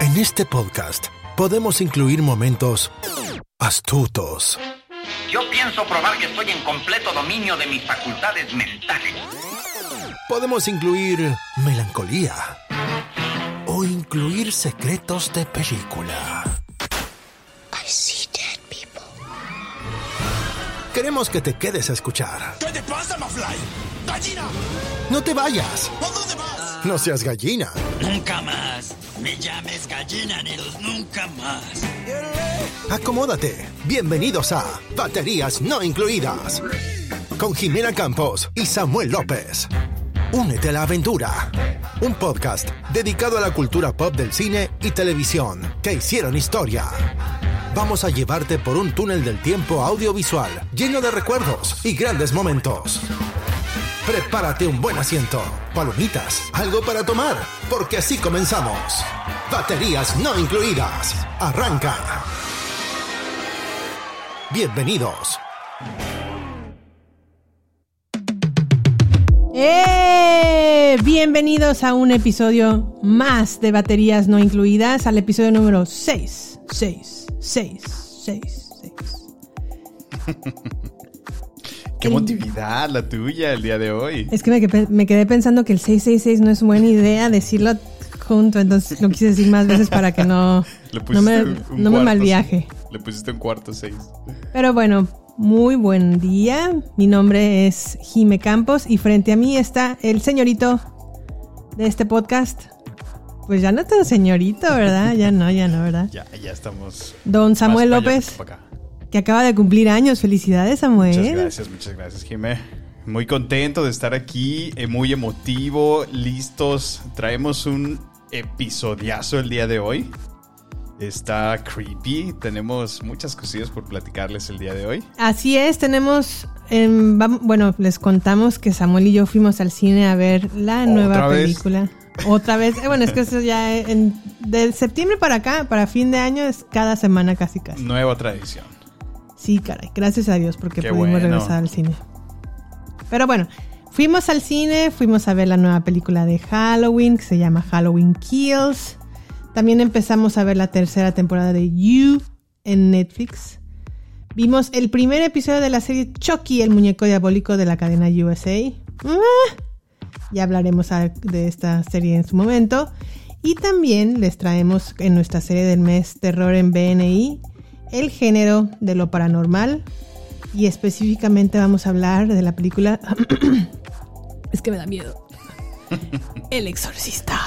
En este podcast podemos incluir momentos astutos, Yo pienso probar que estoy en completo dominio de mis facultades mentales. podemos incluir melancolía o incluir secretos de película. Queremos que te quedes a escuchar. ¿Qué te pasa, Mafly? ¡Gallina! No te vayas. ¿A dónde vas? No seas gallina. Nunca más. Me llames gallina, Neros, nunca más. Acomódate. Bienvenidos a Baterías No Incluidas. Con Jimena Campos y Samuel López. Únete a la aventura. Un podcast dedicado a la cultura pop del cine y televisión que hicieron historia. Vamos a llevarte por un túnel del tiempo audiovisual lleno de recuerdos y grandes momentos. Prepárate un buen asiento, palomitas, algo para tomar, porque así comenzamos. Baterías no incluidas. Arranca. Bienvenidos. ¡Eh! Bienvenidos a un episodio más de baterías no incluidas, al episodio número 6. 6, 6, 6, 6. Qué emotividad la tuya el día de hoy. Es que me, que- me quedé pensando que el 666 no es buena idea decirlo junto, entonces lo quise decir más veces para que no, no me, no me malviaje. Le pusiste un cuarto seis. Pero bueno, muy buen día. Mi nombre es Jime Campos y frente a mí está el señorito de este podcast. Pues ya no tan señorito, ¿verdad? Ya no, ya no, ¿verdad? Ya, ya estamos. Don Samuel López, que que acaba de cumplir años. Felicidades, Samuel. Muchas gracias, muchas gracias, Jimé. Muy contento de estar aquí, eh, muy emotivo, listos. Traemos un episodiazo el día de hoy. Está creepy, tenemos muchas cosillas por platicarles el día de hoy. Así es, tenemos. em, bueno, les contamos que Samuel y yo fuimos al cine a ver la ¿Otra nueva vez? película. Otra vez. Eh, bueno, es que eso ya en, de septiembre para acá, para fin de año, es cada semana casi casi. Nueva tradición. Sí, caray, gracias a Dios porque Qué pudimos bueno. regresar al cine. Pero bueno, fuimos al cine, fuimos a ver la nueva película de Halloween que se llama Halloween Kills. También empezamos a ver la tercera temporada de You en Netflix. Vimos el primer episodio de la serie Chucky, el muñeco diabólico de la cadena USA. Ah, Ya hablaremos de esta serie en su momento. Y también les traemos en nuestra serie del mes Terror en BNI el género de lo paranormal. Y específicamente vamos a hablar de la película... es que me da miedo. El exorcista.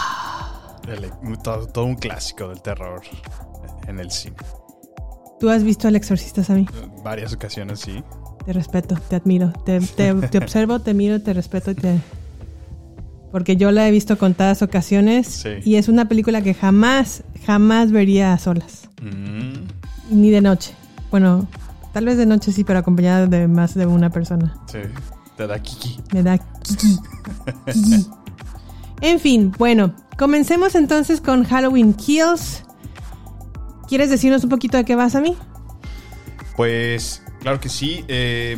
El- todo, todo un clásico del terror en el cine. ¿Tú has visto El exorcista, Sammy? Varias ocasiones, sí. Te respeto, te admiro, te, te- te observo, te miro, te respeto y te... Porque yo la he visto contadas ocasiones Sí. y es una película que jamás, jamás vería a solas, Mm, ni de noche. Bueno, tal vez de noche sí, pero acompañada de más de una persona. sí, te da kiki. Me da kiki. Kiki. En fin, bueno, comencemos entonces con Halloween Kills. ¿Quieres decirnos un poquito de qué vas a mí? Pues, claro que sí. eh,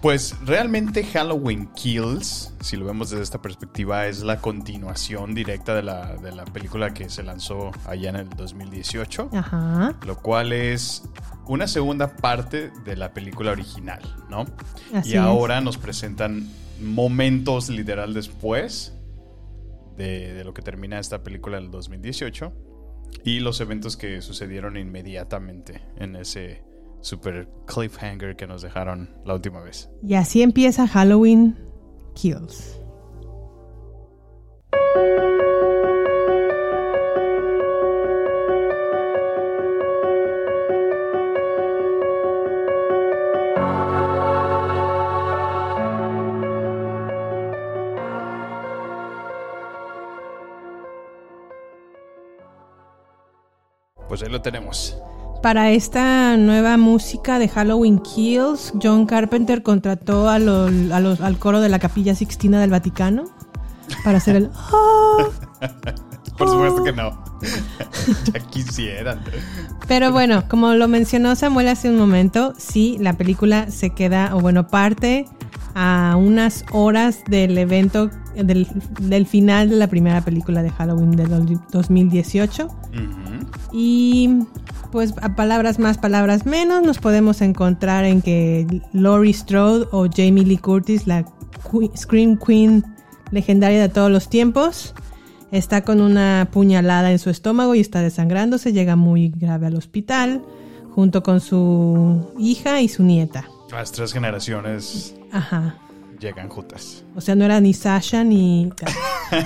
pues realmente Halloween Kills, si lo vemos desde esta perspectiva, es la continuación directa de la, de la película que se lanzó allá en el 2018. Ajá. Lo cual es una segunda parte de la película original, ¿no? Así y es. ahora nos presentan momentos literal después de, lo que termina esta película del 2018 y los eventos que sucedieron inmediatamente en ese super cliffhanger que nos dejaron la última vez. Y así empieza Halloween Kills. Pues ahí lo tenemos. Para esta nueva música de Halloween Kills, John Carpenter contrató a lo- a los- al coro de la Capilla Sixtina del Vaticano para hacer el... "Ah". Por supuesto que no. ya quisieran. Pero bueno, como lo mencionó Samuel hace un momento, sí, la película se queda, o bueno, parte a unas horas del evento, del, del final de la primera película de Halloween de do- 2018. Ujú. Y pues a palabras más, palabras menos, nos podemos encontrar en que Laurie Strode o Jamie Lee Curtis, la que- Scream Queen legendaria de todos los tiempos, está con una puñalada en su estómago y está desangrándose, llega muy grave al hospital, junto con su hija y su nieta. Las tres generaciones Ajá. Llegan juntas. O sea, no era ni Sasha ni...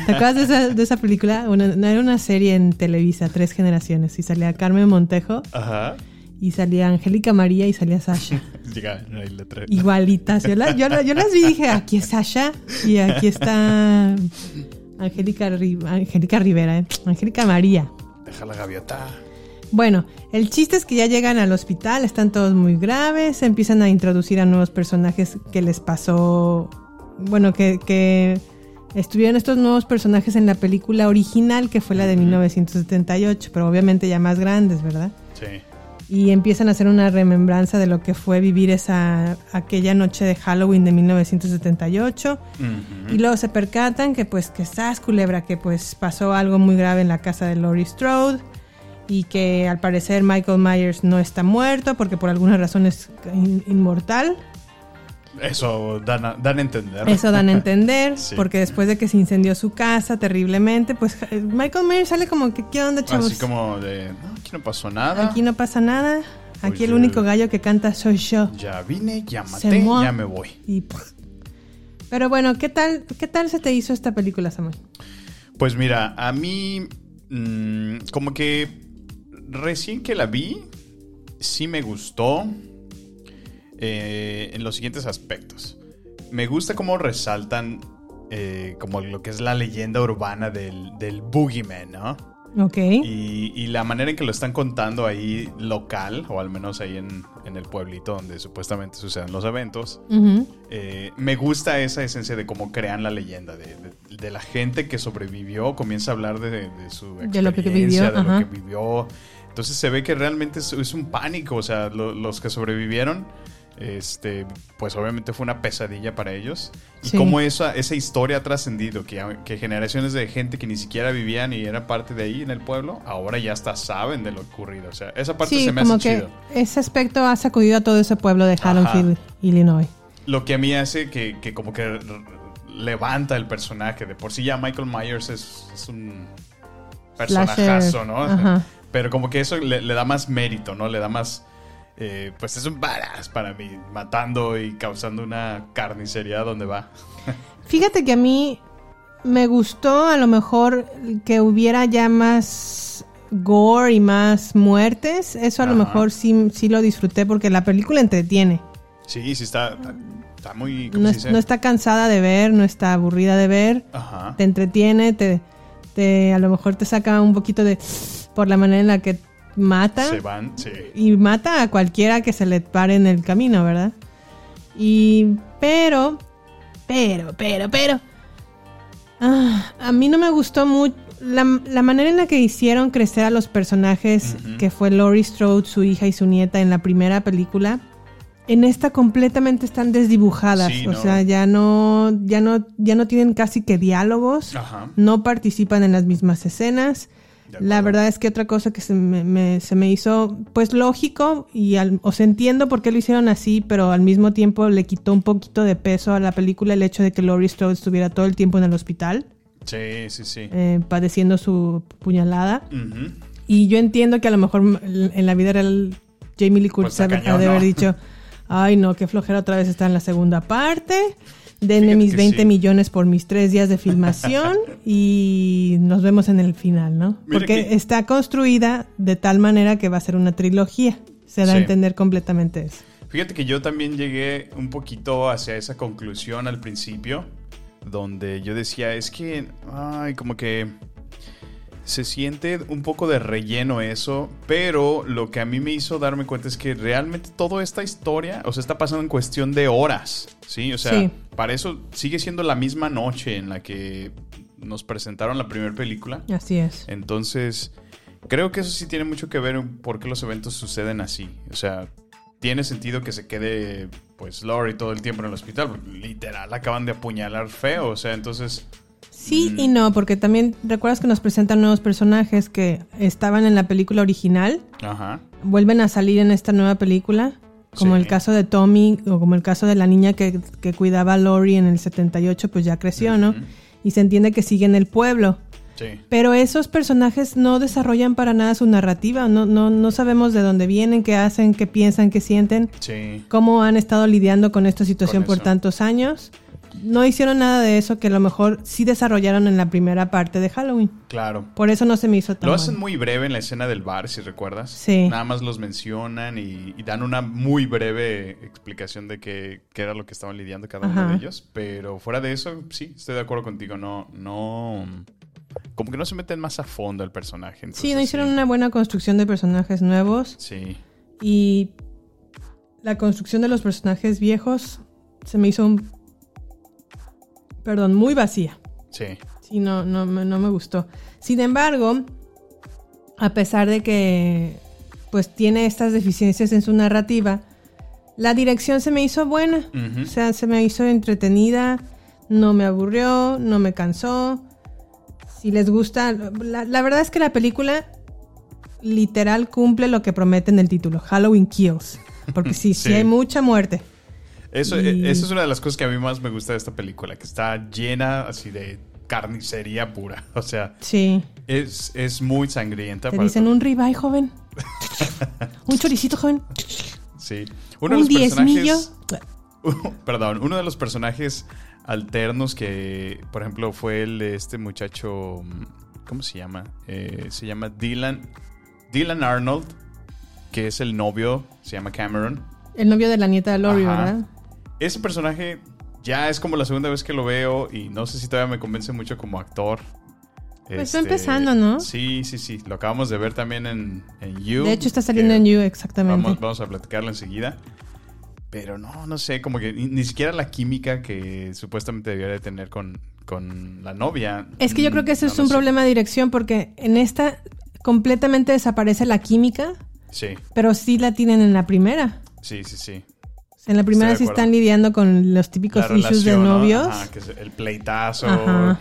¿Te acuerdas de esa, de esa película? Una, no, era una serie en Televisa, Tres Generaciones, y salía Carmen Montejo, Ajá. y salía Angélica María y salía Sasha. Llega ahí la Igualitas. Yo, la- yo la- yo las vi y dije, aquí es Sasha y aquí está Angélica, Angélica Rivera, ¿eh? Angélica María. Deja la gaviota. Bueno, el chiste es que ya llegan al hospital, están todos muy graves, empiezan a introducir a nuevos personajes que les pasó, bueno, que, que estuvieron estos nuevos personajes en la película original, que fue la de 1978, pero obviamente ya más grandes, ¿verdad? Sí. Y empiezan a hacer una remembranza de lo que fue vivir esa aquella noche de Halloween de 1978. Ujú. Y luego se percatan que pues que estás culebra, que pues pasó algo muy grave en la casa de Laurie Strode y que al parecer Michael Myers no está muerto porque por alguna razón es in- inmortal. Eso dan a, dan a entender. Eso dan a entender Sí. porque después de que se incendió su casa terriblemente, pues eh, Michael Myers sale como que qué onda, chavos. Así como de, no, aquí no pasó nada. Aquí no pasa nada. Aquí el Oye. único gallo que canta soy yo. Ya vine, ya maté, ya me voy. Pero bueno, ¿qué tal, ¿qué tal se te hizo esta película, Samuel? Pues mira, a mí mm, como que recién que la vi, sí me gustó eh, en los siguientes aspectos. Me gusta cómo resaltan eh, como lo que es la leyenda urbana del, del Boogeyman, ¿no? Ok. Y, y la manera en que lo están contando ahí local, o al menos ahí en, en el pueblito donde supuestamente suceden los eventos, eh, me gusta esa esencia de cómo crean la leyenda, de, de- de la gente que sobrevivió, comienza a hablar de, de su De lo que experiencia, vivió, de lo que vivió. Entonces se ve que realmente es, es un pánico, o sea, lo- los que sobrevivieron, este, pues obviamente fue una pesadilla para ellos. Y Sí. cómo esa, esa historia ha trascendido, que, que generaciones de gente que ni siquiera vivían y era parte de ahí en el pueblo, ahora ya hasta saben de lo ocurrido. O sea, esa parte Sí, se me como hace que chido. ese aspecto ha sacudido a todo ese pueblo de Haddonfield, Illinois. Lo que a mí hace que, que como que levanta el personaje. De por sí ya Michael Myers es, es un personajazo, ¿no? ajá. Pero como que eso le, le da más mérito, ¿no? Le da más... eh, pues es un badass para mí, matando y causando una carnicería donde va. Fíjate que a mí me gustó a lo mejor que hubiera ya más gore y más muertes. Eso a lo mejor sí, sí lo disfruté porque la película entretiene. Sí, sí está, está muy... ¿cómo No, se dice? no está cansada de ver, no está aburrida de ver. Ajá. Te entretiene, te, te a lo mejor te saca un poquito de por la manera en la que mata. Se van, sí. y mata a cualquiera que se le pare en el camino, ¿verdad? Y pero, pero, pero, pero, ah, a mí no me gustó mucho la, la manera en la que hicieron crecer a los personajes, que fue Laurie Strode, su hija y su nieta en la primera película. En esta completamente están desdibujadas, Sí, o no. sea, ya no, ya no, ya no tienen casi que diálogos, Ajá. no participan en las mismas escenas. La verdad es que otra cosa que se me, me- se me hizo pues lógico y al- o sea, entiendo por qué lo hicieron así, pero al mismo tiempo le quitó un poquito de peso a la película el hecho de que Laurie Strode estuviera todo el tiempo en el hospital Sí, sí, sí. eh, padeciendo su puñalada. Y yo entiendo que a lo mejor en la vida real Jamie Lee Curtis Pues ha- de haber ¿no? dicho, ay no, qué flojera otra vez está en la segunda parte. Denme mis que 20 sí. millones por mis tres días de filmación y nos vemos en el final, ¿no? Mira Porque que- está construida de tal manera que va a ser una trilogía. Se da a entender completamente eso. Fíjate que yo también llegué un poquito hacia esa conclusión al principio, donde yo decía, es que, ay, como que se siente un poco de relleno eso, pero lo que a mí me hizo darme cuenta es que realmente toda esta historia, o sea, está pasando en cuestión de horas, ¿sí? O sea, Sí. para eso sigue siendo la misma noche en la que nos presentaron la primera película. Así es. Entonces, creo que eso sí tiene mucho que ver en por qué los eventos suceden así. O sea, tiene sentido que se quede, pues, Lori todo el tiempo en el hospital. Literal, acaban de apuñalar feo. O sea, entonces. Sí y no, porque también recuerdas que nos presentan nuevos personajes que estaban en la película original, Ajá. vuelven a salir en esta nueva película, como Sí. el caso de Tommy o como el caso de la niña que, que cuidaba a Lori en el 78, pues ya creció, ¿no? Y se entiende que sigue en el pueblo. Sí. Pero esos personajes no desarrollan para nada su narrativa, no, no, no sabemos de dónde vienen, qué hacen, qué piensan, qué sienten, Sí. cómo han estado lidiando con esta situación Con por tantos años. No hicieron nada de eso que a lo mejor sí desarrollaron en la primera parte de Halloween. Claro. Por eso no se me hizo tan Lo hacen muy breve en la escena del bar, si recuerdas. Sí. Nada más los mencionan y, y dan una muy breve explicación de qué, qué era lo que estaban lidiando cada uno de ellos. Pero fuera de eso, sí, estoy de acuerdo contigo. No, no. Como que no se meten más a fondo el personaje. Sí, no hicieron una buena construcción de personajes nuevos Sí. y la construcción de los personajes viejos se me hizo un... Perdón, muy vacía. Sí. Sí, no, no, me- no me gustó. Sin embargo, a pesar de que pues tiene estas deficiencias en su narrativa, la dirección se me hizo buena. O sea, se me hizo entretenida, no me aburrió, no me cansó. Si les gusta, la, la verdad es que la película literal cumple lo que promete en el título, Halloween Kills. Porque sí, sí, Sí. hay mucha muerte. Eso, Y- eh, eso es una de las cosas que a mí más me gusta de esta película, que está llena así de carnicería pura. O sea, Sí. es, es muy sangrienta. Te para dicen un ribeye, joven. un choricito, joven. Sí. Uno de un los personajes- diezmillo. Perdón, uno de los personajes alternos que, por ejemplo, fue el de este muchacho, mm, ¿cómo se llama? Eh, se llama Dylan, Dylan Arnold, que es el novio, se llama Cameron. El novio de la nieta de Lori. ¿verdad? Ese personaje ya es como la segunda vez que lo veo y no sé si todavía me convence mucho como actor. Este, Pues va empezando, ¿no? Sí, sí, sí. Lo acabamos de ver también en, en You. De hecho, está saliendo en You, exactamente. Vamos, vamos a platicarlo enseguida. Pero no, no sé, como que ni, ni siquiera la química que supuestamente debiera de tener con, con la novia. Es que yo creo que eso Mm, es un sé. problema de dirección porque en esta completamente desaparece la química, Sí, pero sí la tienen en la primera. sí, sí, sí. En la primera sí están lidiando con los típicos La issues de ¿no? novios. Ajá, que es el pleitazo. Ajá.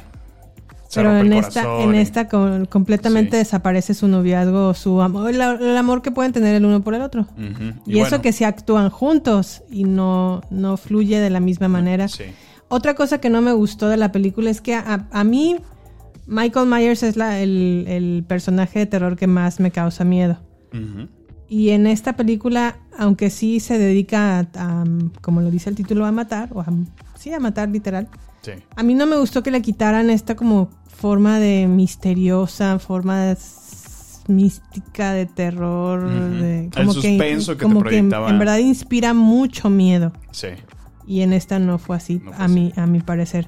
Pero en esta, en y- esta completamente Sí. desaparece su noviazgo, su amor, el, el amor que pueden tener el uno por el otro. Y, eso bueno, que se actúan juntos y no, no fluye de la misma manera. Sí. Otra cosa que no me gustó de la película es que a, a mí Michael Myers es la- el, el personaje de terror que más me causa miedo. Ujú. Y en esta película, aunque sí se dedica a, a, como lo dice el título, a matar, o a, sí, a matar literal, Sí. a mí no me gustó que le quitaran esta como forma de misteriosa, forma mística de terror, de, El como suspenso que como proyectaba. en verdad inspira mucho miedo. Sí. Y en esta no fue así, No fue a, mi, a mi parecer.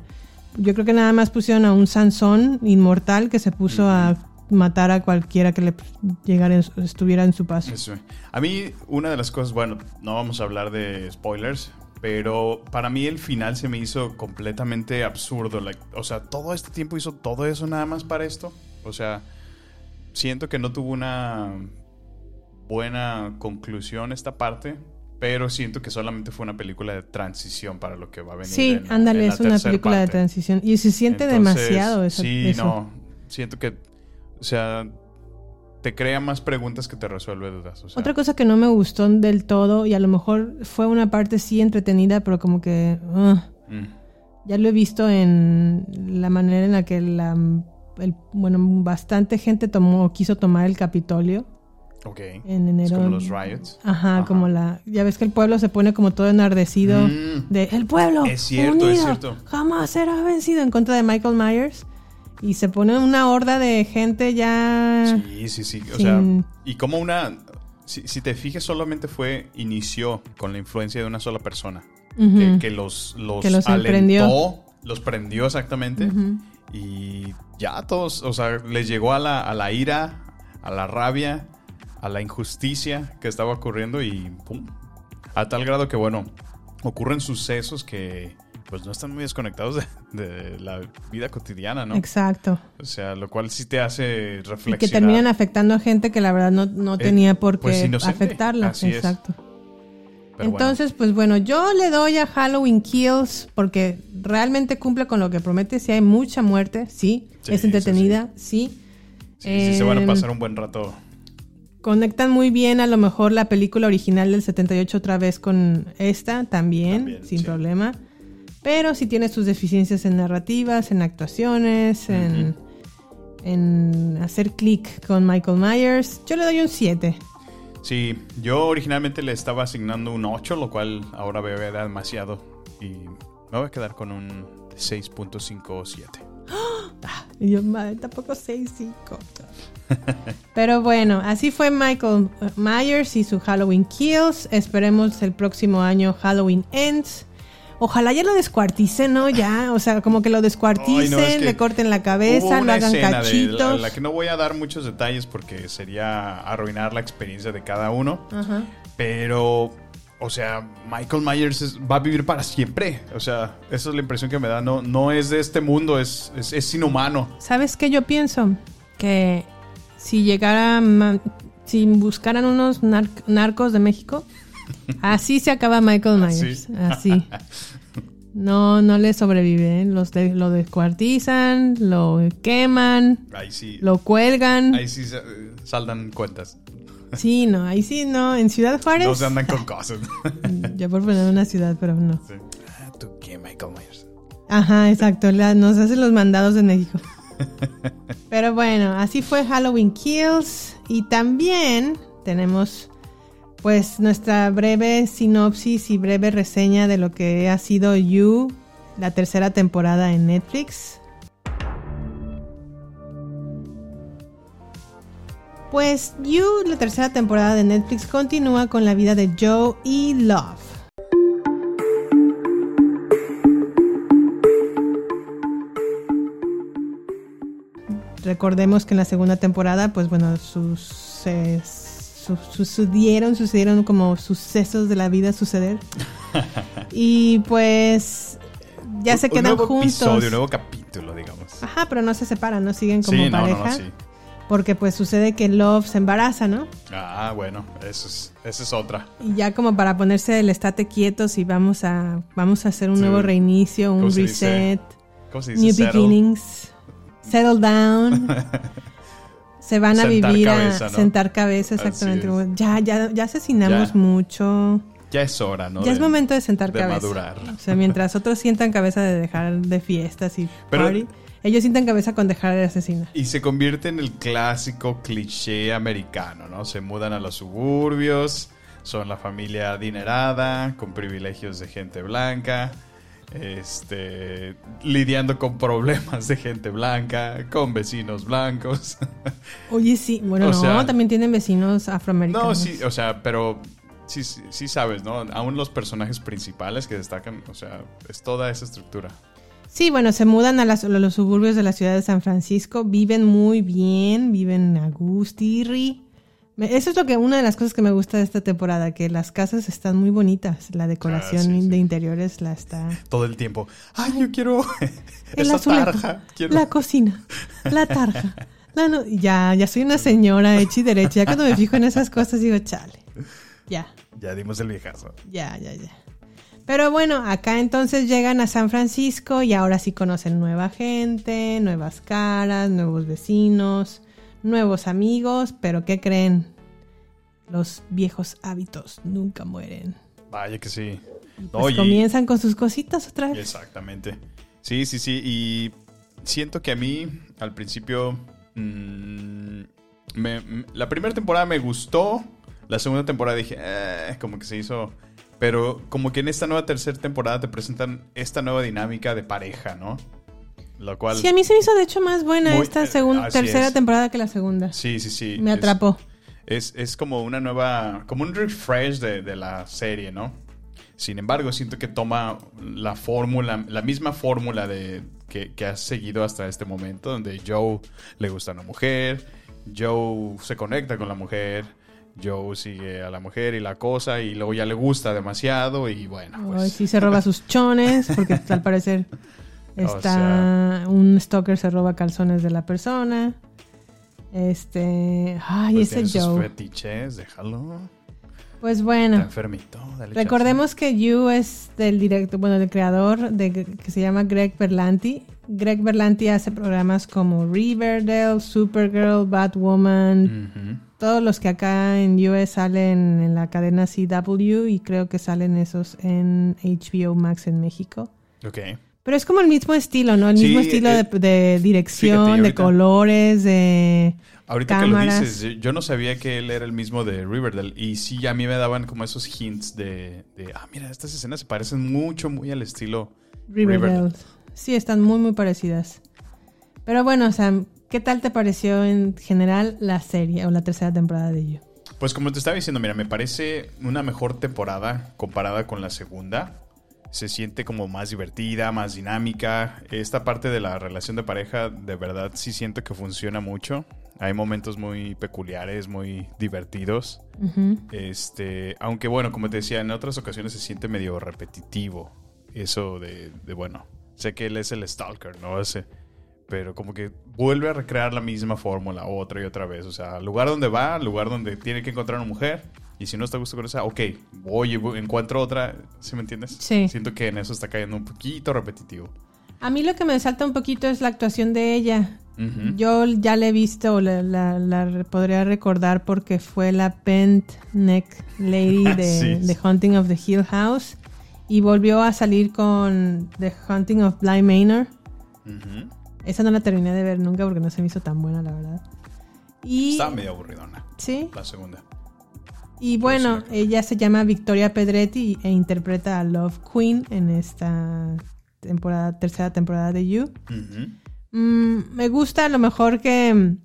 Yo creo que nada más pusieron a un Sansón inmortal que se puso a matar a cualquiera que le llegara en su- estuviera en su paso. Eso. A mí, una de las cosas, bueno, no vamos a hablar de spoilers, pero para mí el final se me hizo completamente absurdo. like, o sea, todo este tiempo hizo todo eso nada más para esto. O sea, siento que no tuvo una buena conclusión esta parte, pero siento que solamente fue una película de transición para lo que va a venir. Sí, en- ándale, en la es una película de transición. Y se siente Entonces, demasiado eso. Sí, eso. no. Siento que, o sea, te crea más preguntas que te resuelve dudas. o sea. Otra cosa que no me gustó del todo, y a lo mejor fue una parte sí entretenida, pero como que Mm. ya lo he visto en la manera en la que la, el- bueno, bastante gente tomó, quiso tomar el Capitolio Ok. en enero. Es como los riots. Ajá, Ajá. como la, ya ves que el pueblo se pone como todo enardecido Mm. de el pueblo Es cierto, unido, es cierto. jamás será vencido en contra de Michael Myers y se pone una horda de gente ya Sí, sí, sí. O Sin- sea, y como una. Si, si te fijas, solamente fue. Inició con la influencia de una sola persona. Que, que los, los, Que los alentó, emprendió. Los prendió exactamente. Y ya todos, o sea, les llegó a la, a la ira, a la rabia, a la injusticia que estaba ocurriendo y pum. A tal grado que, bueno, ocurren sucesos que pues no están muy desconectados de, de la vida cotidiana, ¿no? Exacto. O sea, lo cual sí te hace Y reflexionar. que terminan afectando a gente que la verdad no, no Eh, tenía por qué pues, inocente. afectarla. Así es. Exacto. Pero Entonces, pues bueno, yo le doy a Halloween Kills porque realmente cumple con lo que promete. Si hay mucha muerte, sí. Sí, es entretenida, sí. Sí, sí, se van a Em, pasar un buen rato. Conectan muy bien a lo mejor la película original del 78 otra vez con esta también, También, sin sí. problema. Pero sí tiene sus deficiencias en narrativas, en actuaciones, en, en hacer clic con Michael Myers. Yo le doy un 7. Sí, yo originalmente le estaba asignando un 8, lo cual ahora veo era demasiado. Y me voy a quedar con un 6.57. Y yo, madre, tampoco 6, 5. Pero bueno, así fue Michael Myers y su Halloween Kills. Esperemos el próximo año Halloween Ends. Ojalá ya lo descuarticen, ¿no? Ya, o sea, como que lo descuarticen, Ay, no, es que le corten la cabeza, lo hagan escena de cachitos. la, la que no voy a dar muchos detalles porque sería arruinar la experiencia de cada uno. Ajá. Pero, o sea, Michael Myers es- va a vivir para siempre. O sea, esa es la impresión que me da. No, no es de este mundo, es, es, es inhumano. ¿Sabes qué yo pienso? Que si llegara, si buscaran unos nar- narcos de México, así se acaba Michael Myers. Así. No, no le sobrevive. ¿eh? Los de- lo descuartizan, lo queman, Ahí sí, lo cuelgan. ahí sí sa- saldan cuentas. Sí, no, ahí sí, no. En Ciudad Juárez. No se andan con cosas. Yo por poner una ciudad, pero no. Sí. Ah, ¿Tú qué, Michael Myers? Ajá, exacto. la- nos hacen los mandados de México. Pero bueno, así fue Halloween Kills. Y también tenemos pues nuestra breve sinopsis y breve reseña de lo que ha sido You, la tercera temporada en Netflix. Pues You, la tercera temporada de Netflix, continúa con la vida de Joe y Love. Recordemos que en la segunda temporada, pues bueno, sus, eh, su- sucedieron, sucedieron como sucesos de la vida suceder. y pues ya se Un- quedan un nuevo juntos. episodio, un nuevo capítulo, digamos. Ajá, pero no se separan, no siguen como sí, no, no, pareja. no, sí. Porque pues sucede que Love se embaraza, ¿no? Ah, bueno, eso es, esa es otra. Y ya como para ponerse el estate quietos y vamos a, vamos a hacer un Sí. nuevo reinicio, un ¿Cómo se dice? reset. ¿Cómo se dice? New Settle. beginnings. Settle down. Se van a vivir cabeza, a ¿no? sentar cabeza, exactamente. Ya, ya, ya asesinamos Ya. mucho. Ya es hora, ¿no? ya es momento de sentar de cabeza. madurar. O sea, mientras otros sientan cabeza de dejar de fiestas y Pero- party, ellos sientan cabeza con dejar de asesinar. Y se convierte en el clásico cliché americano, ¿no? Se mudan a los suburbios, son la familia adinerada, con privilegios de gente blanca, este, lidiando con problemas de gente blanca, con vecinos blancos. Oye, sí. Bueno, O no, sea- también tienen vecinos afroamericanos. no, sí, o sea, pero sí, sí, sí sabes, ¿no? Aún los personajes principales que destacan, o sea, es toda esa estructura. Sí, bueno, se mudan a, las- a los suburbios de la ciudad de San Francisco, viven muy bien, viven a gustirri. Eso es lo que una de las cosas que me gusta de esta temporada, que las casas están muy bonitas, la decoración Ah, sí, sí. de interiores la está. Todo el tiempo. Ay, yo quiero El esa azulejo, tarja. Quiero... la cocina, la tarja. no- ya, ya soy una señora hecha y derecha. Ya cuando me fijo en esas cosas digo, chale. Ya, Ya dimos el viejazo. ya, ya, ya. Pero bueno, acá entonces llegan a San Francisco y ahora sí conocen nueva gente, nuevas caras, nuevos vecinos, nuevos amigos, pero ¿qué creen? Los viejos hábitos nunca mueren. Vaya que sí. Pues Oye, comienzan con sus cositas otra vez. Exactamente. Sí, sí, sí. Y siento que a mí, al principio, mm, me- la primera temporada me gustó. La segunda temporada dije, "Eh", como que se hizo. Pero como que en esta nueva tercera temporada te presentan esta nueva dinámica de pareja, ¿no? Lo cual. Sí, a mí se me hizo de hecho más buena Muy- esta segunda, tercera es. temporada que la segunda. Sí, sí, sí. Me atrapó. Es, es como una nueva, como un refresh de, de la serie, ¿no? Sin embargo, siento que toma la fórmula, la misma fórmula de, que, que has seguido hasta este momento, donde Joe le gusta a una mujer, Joe se conecta con la mujer, Joe sigue a la mujer y la cosa, y luego ya le gusta demasiado, y bueno, pues... sí se roba sus chones, porque al parecer está un stalker se roba calzones de la persona. Este, ay, pues ese Joe. fetiches, déjalo. Pues Está bueno, enfermito. dale recordemos que You es del director, bueno, del creador de que se llama Greg Berlanti. Greg Berlanti hace programas como Riverdale, Supergirl, Batwoman, todos los que acá en US salen en la cadena CW y creo que salen esos en HBO Max en México. Ok. Pero es como el mismo estilo, ¿no? El Sí, mismo estilo eh, de, de dirección, fíjate, de colores, de... Ahorita cámaras. que lo dices, yo- yo no sabía que él era el mismo de Riverdale. Y sí, a mí me daban como esos hints de, de, ah, mira, estas escenas se parecen mucho, muy al estilo Riverdale. Riverdale. Sí, están muy, muy parecidas. Pero bueno, Sam, ¿qué tal te pareció en general la serie o la tercera temporada de You? Pues como te estaba diciendo, mira, me parece una mejor temporada comparada con la segunda. Se siente como más divertida, más dinámica. Esta parte de la relación de pareja, de verdad, sí siento que funciona mucho. Hay momentos muy peculiares, muy divertidos. Este, aunque bueno, como te decía, en otras ocasiones se siente medio repetitivo. Eso de, de, bueno, sé que él es el stalker, ¿no? Ese, pero como que vuelve a recrear la misma fórmula otra y otra vez. O sea, lugar donde va, lugar donde tiene que encontrar una mujer. Y si no está a gusto con esa, ok, voy y encuentro otra. ¿Sí me entiendes? Sí. Siento que en eso está cayendo un poquito repetitivo. A mí lo que me salta un poquito es la actuación de ella. Yo ya la he visto, o la, la- podría recordar porque fue la Pent Neck Lady de, Sí. de Haunting of the Hill House. Y volvió a salir con The Haunting of Bly Manor. Ujú. Esa no la terminé de ver nunca porque no se me hizo tan buena, la verdad. Y, Estaba medio aburridona, sí, la segunda. Y bueno, ella se llama Victoria Pedretti e interpreta a Love Queen en esta temporada, tercera temporada de You. Mm, me gusta a lo mejor que.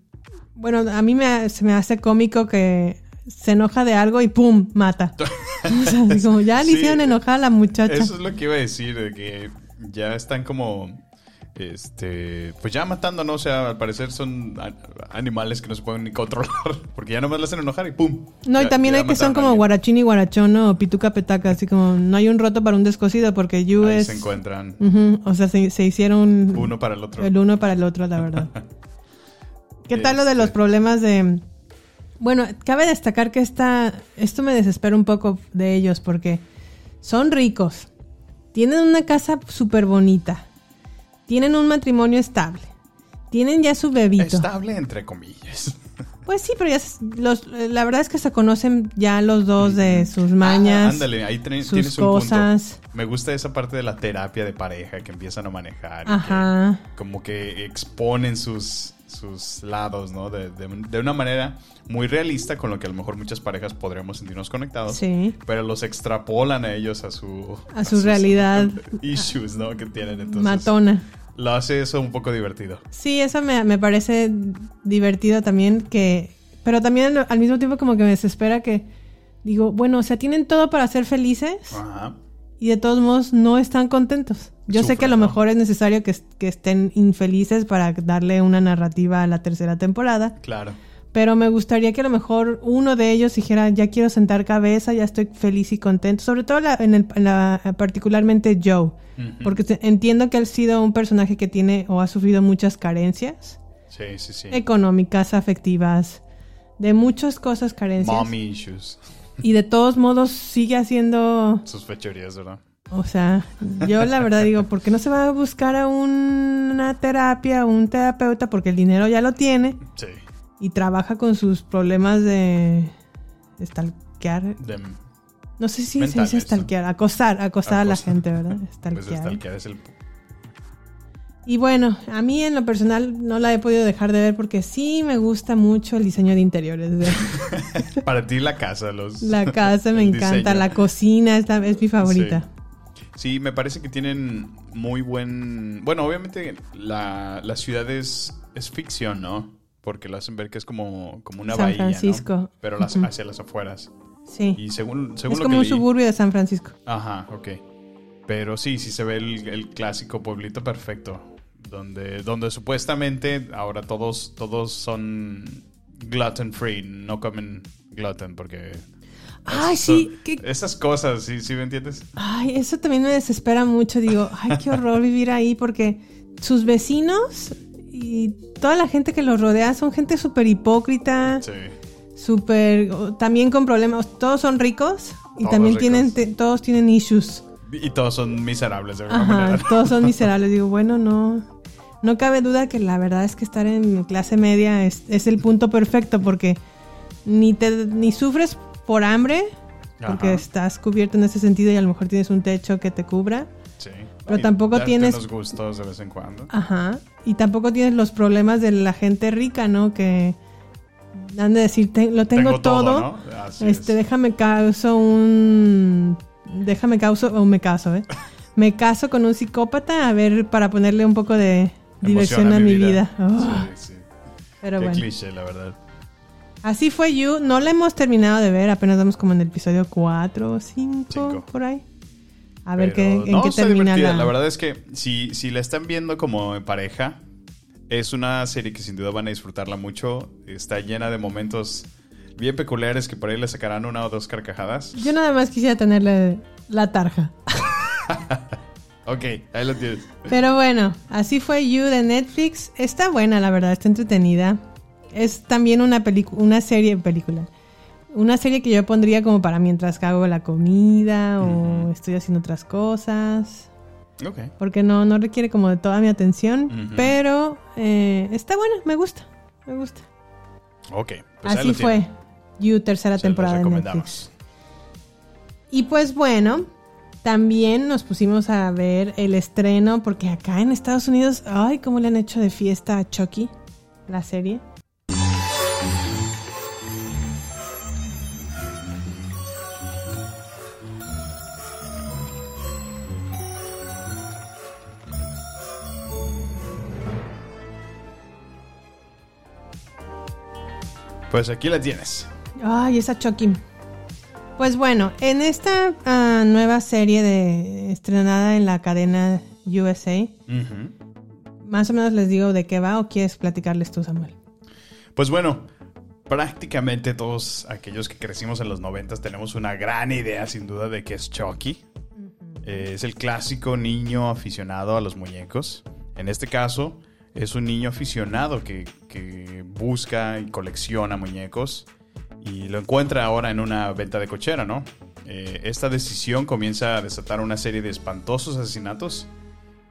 Bueno, a mí me, se me hace cómico que se enoja de algo y ¡pum! mata. O sea, como ya le Sí. hicieron enojar a la muchacha. Eso es lo que iba a decir, de que ya están como, este, pues ya matando, ¿no? O sea, al parecer son animales que no se pueden ni controlar, porque ya nomás le hacen enojar y ¡pum! No, y también hay que son como guarachín y guarachón o pituca petaca, así como no hay un roto para un descosido porque You Ahí es. se encuentran o sea, se, se hicieron uno para el otro. el uno para el otro, la verdad. ¿Qué tal lo de Este. los problemas de... Bueno, cabe destacar que esta, esto me desespera un poco de ellos porque son ricos, tienen una casa súper bonita, tienen un matrimonio estable, tienen ya su bebito. Estable entre comillas. Pues sí, pero ya los, la verdad es que se conocen ya los dos de sus mañas, Ah, ándale, ahí ten- sus tienes un cosas. punto. Me gusta esa parte de la terapia de pareja que empiezan a manejar. y que Ajá. como que exponen sus, sus lados, ¿no? De, de- de una manera muy realista con lo que a lo mejor muchas parejas podríamos sentirnos conectados. Sí. Pero los extrapolan a ellos a su... A su realidad. Issues, ¿no? Que tienen entonces. Matona. Lo hace eso un poco divertido. Sí, eso me, me parece divertido también que... Pero también al mismo tiempo como que me desespera que... Digo, bueno, o sea, tienen todo para ser felices Ajá. y de todos modos no están contentos. Yo sé que a lo ¿no? mejor es necesario que, que estén infelices para darle una narrativa a la tercera temporada. Claro. Pero me gustaría que a lo mejor uno de ellos dijera, ya quiero sentar cabeza, ya estoy feliz y contento. Sobre todo la- en el, en la- particularmente Joe. Porque entiendo que él ha sido un personaje que tiene o ha sufrido muchas carencias Sí, sí, sí. económicas, afectivas, de muchas cosas carencias. Mommy issues. Y de todos modos sigue haciendo, Sus fechorías, ¿verdad? o sea, yo la verdad digo, ¿por qué no se va a buscar a un- una terapia, un terapeuta? Porque el dinero ya lo tiene Sí. Y trabaja con sus problemas de stalkear. De, No sé si se dice stalkear, acosar, acosar a la gente, ¿verdad? pues Stalkear. stalkear es el... Y bueno, a mí en lo personal no la he podido dejar de ver porque sí me gusta mucho el diseño de interiores. de Para ti la casa, los... la casa me encanta, diseño. la cocina es, la- es mi favorita. Sí, me parece que tienen muy buen... Bueno, obviamente la, la ciudad es, es ficción, ¿no? Porque lo hacen ver que es como, como una San bahía, ¿no? Francisco. Pero las, hacia las afueras. Sí. Y según, según Es lo como que un leí- suburbio de San Francisco. Ajá, ok. Pero sí, sí se ve el, el clásico pueblito perfecto. Donde, donde supuestamente ahora todos, todos son gluten free, no comen gluten porque... Ay, sí, Esas cosas, ¿sí, ¿sí me entiendes? Ay, eso también me desespera mucho. Digo, ay, qué horror vivir ahí porque sus vecinos y toda la gente que los rodea son gente súper hipócrita. Sí. súper, también con problemas, todos son ricos y Todos también ricos. tienen, te- todos tienen issues. Y todos son miserables de alguna Ajá, manera. todos son miserables. Digo, bueno, no, no cabe duda que la verdad es que estar en clase media es, es el punto perfecto porque ni te ni sufres por hambre porque Ajá. estás cubierto en ese sentido y a lo mejor tienes un techo que te cubra. Sí. Pero Y tampoco tienes- gustos de vez en cuando. Ajá. Y tampoco tienes los problemas de la gente rica, ¿no? Que han de decir, "Te- lo tengo, todo. Este, es. déjame causo un. Déjame causo. O me caso, ¿eh? Me caso con un psicópata a ver para ponerle un poco de diversión a mi vida. Oh, Sí, sí. pero Qué bueno. cliché, la verdad. Así fue You. No la hemos terminado de ver. Apenas vamos como en el episodio 4 o 5, Cinco. por ahí. A ver Pero qué, en no, qué termina la... La verdad es que si, si la están viendo como en pareja, es una serie que sin duda van a disfrutarla mucho. Está llena de momentos bien peculiares que por ahí le sacarán una o dos carcajadas. Yo nada más quisiera tenerle la tarja. Ok, ahí lo tienes. Pero bueno, así fue You de Netflix. Está buena, la verdad, está entretenida. Es también una película, una serie película. Una serie que yo pondría como para mientras hago la comida o estoy haciendo otras cosas. Ok. Porque no, no requiere como de toda mi atención. Pero eh, está buena, me gusta. Me gusta. Ok. Pues así fue. You, tercera Se temporada de Netflix. Y pues bueno, también nos pusimos a ver el estreno, porque acá en Estados Unidos, ay, cómo le han hecho de fiesta a Chucky, la serie. Pues aquí la tienes. Ay, esa Chucky. Pues bueno, en esta ah, nueva serie de estrenada en la cadena USA, más o menos les digo de qué va o quieres platicarles tú, Samuel. Pues bueno, prácticamente todos aquellos que crecimos en los noventas tenemos una gran idea sin duda de qué es Chucky. Eh, es el clásico niño aficionado a los muñecos. En este caso, es un niño aficionado que, busca y colecciona muñecos y lo encuentra ahora en una venta de cochera, ¿no? Eh, esta decisión comienza a desatar una serie de espantosos asesinatos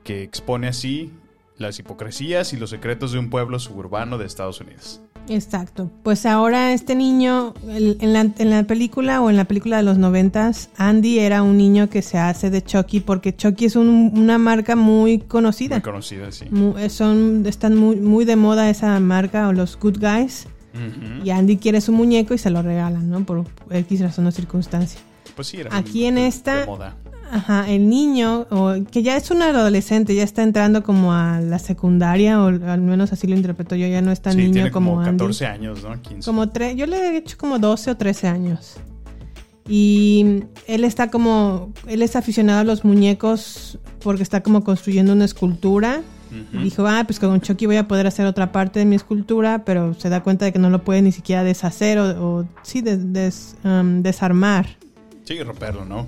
que expone así las hipocresías y los secretos de un pueblo suburbano de Estados Unidos. Exacto. Pues ahora este niño, el- en la, en la película o en la película de los noventas, Andy era un niño que se hace de Chucky porque Chucky es un- una marca muy conocida. Muy conocida, sí. Eh, son, están muy, muy de moda esa marca o los Good Guys. Y Andy quiere su muñeco y se lo regalan, ¿no? Por X razón o circunstancia. Pues sí, era Aquí muy en esta- de moda. Ajá, el niño, o, que ya es un adolescente, ya está entrando como a la secundaria, o al menos así lo interpreto yo, ya no es tan Sí, niño tiene como, como Andy. 14 años, ¿no? 15. Como tres, yo le he hecho como 12 o 13 años. Y él está como, él es aficionado a los muñecos porque está como construyendo una escultura. Y dijo, ah, pues con Chucky voy a poder hacer otra parte de mi escultura, pero se da cuenta de que no lo puede ni siquiera deshacer o, o sí, des- des- um, desarmar. Sí, romperlo, ¿no?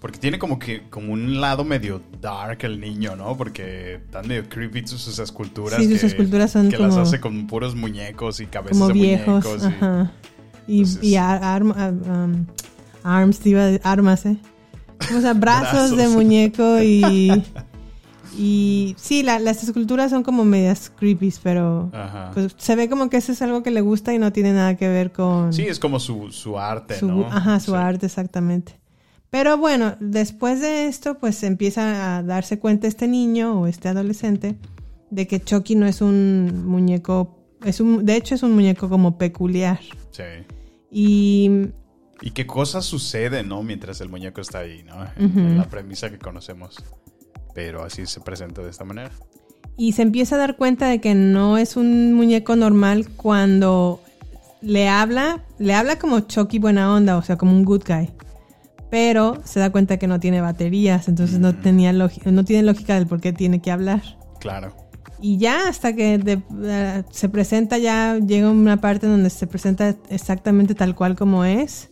Porque tiene como que como un lado medio dark el niño, ¿no? Porque están medio creepy sus, esculturas. Sí, sus que- esculturas son Que las hace con puros muñecos y cabezas Como de viejos. muñecos. y- Ajá. Y, Entonces- y ar- ah, um, arms, iba armas, ¿eh? O sea, brazos, de Brazos. muñeco y... Y sí, la- las esculturas son como medias creepy, pero Ajá. pues se ve como que eso es algo que le gusta y no tiene nada que ver con Sí, es como su, su arte, su, ¿no? ajá, su Sí. arte, exactamente. Pero bueno, después de esto, pues empieza a darse cuenta este niño o este adolescente de que Chucky no es un muñeco, es un, de hecho es un muñeco como peculiar. Sí. Y Y qué cosas suceden, ¿no? Mientras el muñeco está ahí, ¿no? En la premisa que conocemos. Pero así se presenta de esta manera. Y se empieza a dar cuenta de que no es un muñeco normal cuando le habla, le habla como Chucky buena onda, o sea, como un good guy. Pero se da cuenta que no tiene baterías, entonces no tenía lógica, no tiene lógica del por qué tiene que hablar. Claro. Y ya hasta que de- eh, se presenta, ya llega una parte donde se presenta exactamente tal cual como es.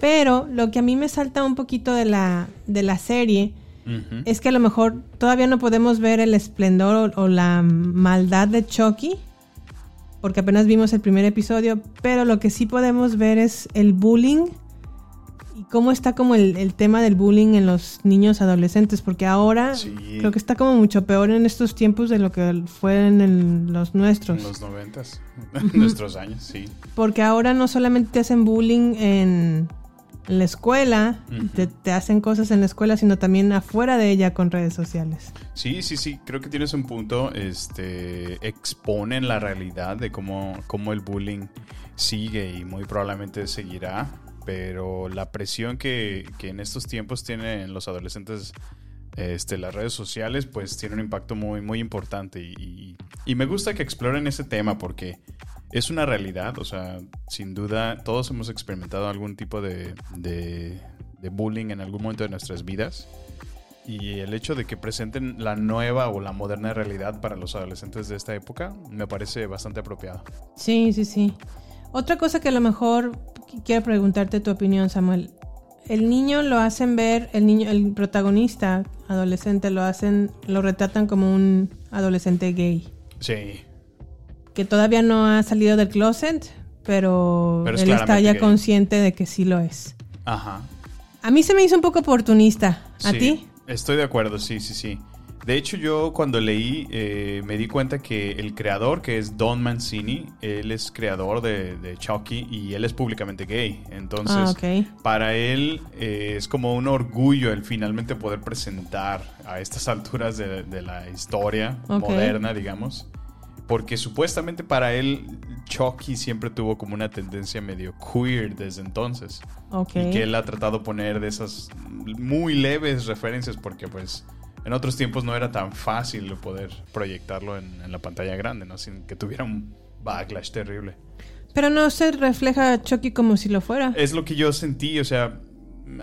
Pero lo que a mí me salta un poquito de la, de la serie Es que a lo mejor todavía no podemos ver el esplendor o, o la maldad de Chucky porque apenas vimos el primer episodio, pero lo que sí podemos ver es el bullying y cómo está como el, el tema del bullying en los niños adolescentes, porque ahora Sí. creo que está como mucho peor en estos tiempos de lo que fue en el- los nuestros. En los noventas, nuestros años, sí. Porque ahora no solamente te hacen bullying en la escuela, te, te hacen cosas en la escuela, sino también afuera de ella con redes sociales. Sí, sí, sí, creo que tienes un punto. Este exponen la realidad de cómo, cómo el bullying sigue y muy probablemente seguirá. Pero la presión que, que en estos tiempos tienen los adolescentes este, las redes sociales, pues tiene un impacto muy, muy importante. Y, y- y me gusta que exploren ese tema porque es una realidad. O sea, sin duda, todos hemos experimentado algún tipo de, de, de bullying en algún momento de nuestras vidas. Y el hecho de que presenten la nueva o la moderna realidad para los adolescentes de esta época me parece bastante apropiado. Sí, sí, sí. Otra cosa que a lo mejor qu- quiero preguntarte tu opinión, Samuel. El niño lo hacen ver, el niño, el protagonista adolescente lo hacen, lo retratan como un adolescente gay, Sí, que todavía no ha salido del closet, pero, Pero es él está ya gay. consciente de que sí lo es. ajá. A mí se me hizo un poco oportunista. ¿A Sí, ti? Estoy de acuerdo, sí, sí, sí. De hecho, yo cuando leí eh, me di cuenta que el creador, que es Don Mancini, él es creador de, de Chucky y él es públicamente gay. Entonces, Ah, para él eh, es como un orgullo el finalmente poder presentar a estas alturas de, de la historia moderna, digamos. Porque supuestamente para él Chucky siempre tuvo como una tendencia medio queer desde entonces. Ok. Y que él ha tratado de poner de esas muy leves referencias porque pues en otros tiempos no era tan fácil poder proyectarlo en, en la pantalla grande, ¿no? Sin que tuviera un backlash terrible. Pero no se refleja a Chucky como si lo fuera. Es lo que yo sentí, o sea,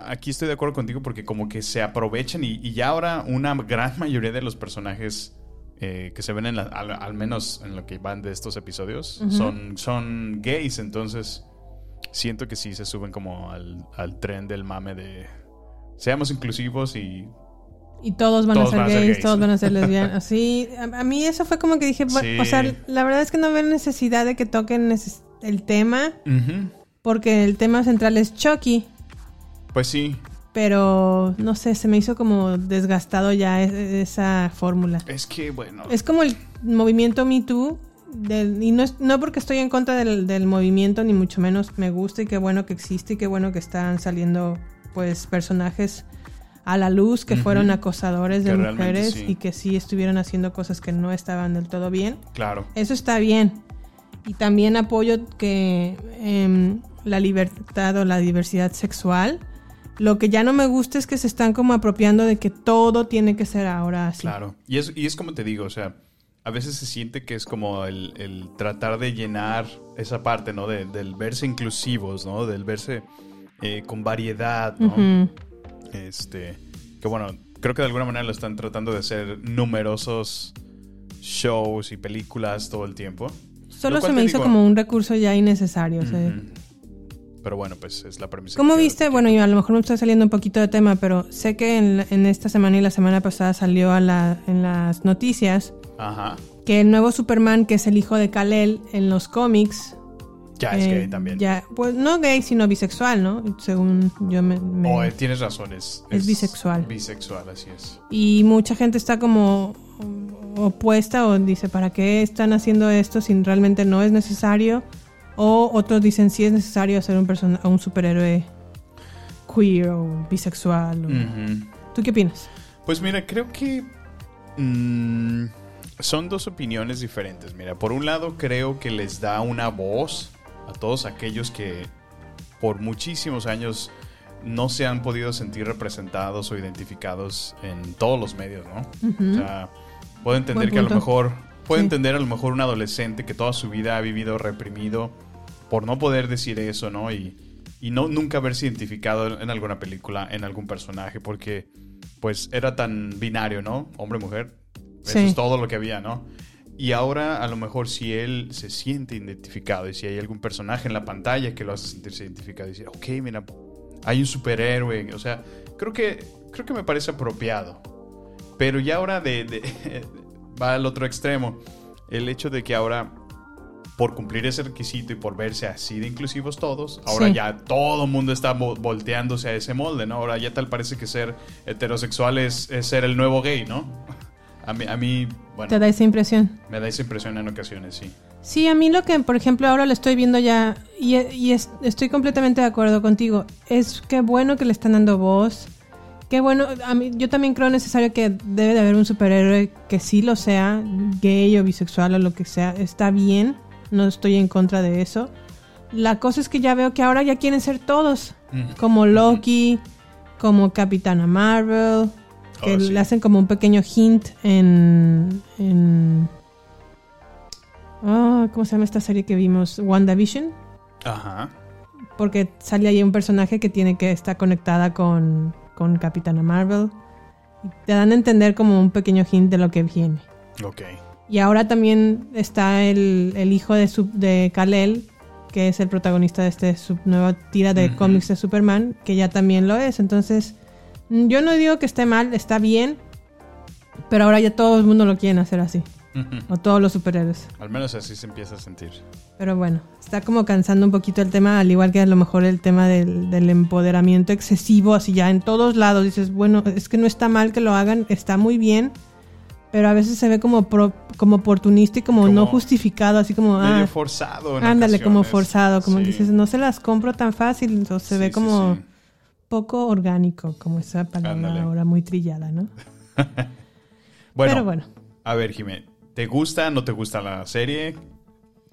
aquí estoy de acuerdo contigo porque como que se aprovechan y, y ya ahora una gran mayoría de los personajes eh, que se ven en la- al, al menos en lo que van de estos episodios son, son gays, entonces siento que sí se suben como al, al tren del mame de seamos inclusivos y Y todos van Todos a ser van a ser gays, todos van a ser lesbianas. Sí, a, a mí eso fue como que dije, Sí. o sea, la verdad es que no veo necesidad de que toquen el tema, porque el tema central es Chucky, pues sí, pero no sé, se me hizo como desgastado ya e- esa fórmula. es que bueno, Es como el movimiento Me Too, del- y no, es, no porque estoy en contra del, del movimiento, ni mucho menos me gusta y qué bueno que existe y qué bueno que están saliendo pues personajes a la luz que fueron acosadores de Que mujeres sí. y que sí estuvieron haciendo cosas que no estaban del todo bien. claro. Eso está bien. Y también apoyo que em, la libertad o la diversidad sexual. Lo que ya no me gusta es que se están como apropiando de que todo tiene que ser ahora así. Claro. Y es, y es como te digo, o sea, a veces se siente que es como el, el tratar de llenar esa parte, ¿no? De- del verse inclusivos, ¿no? Del verse eh, con variedad, ¿no? Este, que bueno, creo que de alguna manera lo están tratando de hacer numerosos shows y películas todo el tiempo. Solo se me hizo digo- como un recurso ya innecesario. o sea. Pero bueno, pues es la premisa. ¿Cómo viste? Bueno, yo a lo mejor me estoy saliendo un poquito de tema, pero sé que en, en esta semana y la semana pasada salió a la- en las noticias Ajá. que el nuevo Superman, que es el hijo de Kal-El en los cómics, Ya es eh, gay también. ya, pues no gay, sino bisexual, ¿no? Según yo me... me- Oh, eh, tienes razón, es, Es bisexual. Bisexual, así es. Y mucha gente está como opuesta o dice, ¿para qué están haciendo esto si realmente no es necesario? O otros dicen, sí es necesario hacer un, persona un superhéroe queer o bisexual. o-. ¿Tú qué opinas? Pues mira, creo que mm, son dos opiniones diferentes. Mira, por un lado creo que les da una voz a todos aquellos que por muchísimos años no se han podido sentir representados o identificados en todos los medios, ¿no? O sea, puedo entender que a lo mejor, puedo Sí. entender a lo mejor un adolescente que toda su vida ha vivido reprimido por no poder decir eso, ¿no? Y, y no nunca haberse identificado en alguna película, en algún personaje, porque pues era tan binario, ¿no? Hombre-mujer. Eso Sí. es todo lo que había, ¿no? Y ahora a lo mejor si él se siente identificado y si hay algún personaje en la pantalla que lo hace sentirse identificado y decir, ok, mira, hay un superhéroe, o sea, creo que, creo que me parece apropiado. Pero ya ahora de, de- va al otro extremo, el hecho de que ahora por cumplir ese requisito y por verse así de inclusivos todos, ahora Sí. ya todo el mundo está vo- volteándose a ese molde, ¿no? Ahora ya tal parece que ser heterosexual es, es ser el nuevo gay, ¿no? A mí, a mí bueno, ¿Te da esa impresión? me da esa impresión en ocasiones, sí. Sí, a mí lo que, por ejemplo, ahora lo estoy viendo ya y, y es- estoy completamente de acuerdo contigo. Es que bueno que le están dando voz. Qué bueno, a mí, yo también creo necesario que debe de haber un superhéroe que sí lo sea, gay o bisexual o lo que sea. Está bien, no estoy en contra de eso. La cosa es que ya veo que ahora ya quieren ser todos, como Loki, como Capitana Marvel, que Oh, sí. le hacen como un pequeño hint en... en Ah, ¿Cómo se llama esta serie que vimos? WandaVision. Ajá. Porque sale ahí un personaje que tiene que estar conectada con, con Capitana Marvel. Te dan a entender como un pequeño hint de lo que viene. Ok. Y ahora también está el, el hijo de, su- de Kal-El, que es el protagonista de este su nueva tira de cómics de Superman, que ya también lo es. Entonces, mm, yo no digo que esté mal, está bien. Pero ahora ya todo el mundo lo quieren hacer así. O todos los superhéroes. Al menos así se empieza a sentir. Pero bueno, está como cansando un poquito el tema, al igual que a lo mejor el tema del, del empoderamiento excesivo, así ya en todos lados. Dices, bueno, es que no está mal que lo hagan, está muy bien, pero a veces se ve como, pro- como oportunista y como, Como no justificado, así como, Medio ah, forzado. en ándale, como forzado, como Sí. dices, no se las compro tan fácil, entonces se Sí, ve como sí. poco orgánico, como esa palabra Ándale. ahora muy trillada, ¿no? Bueno, Pero bueno. A ver, Jimé, ¿te gusta no te gusta la serie?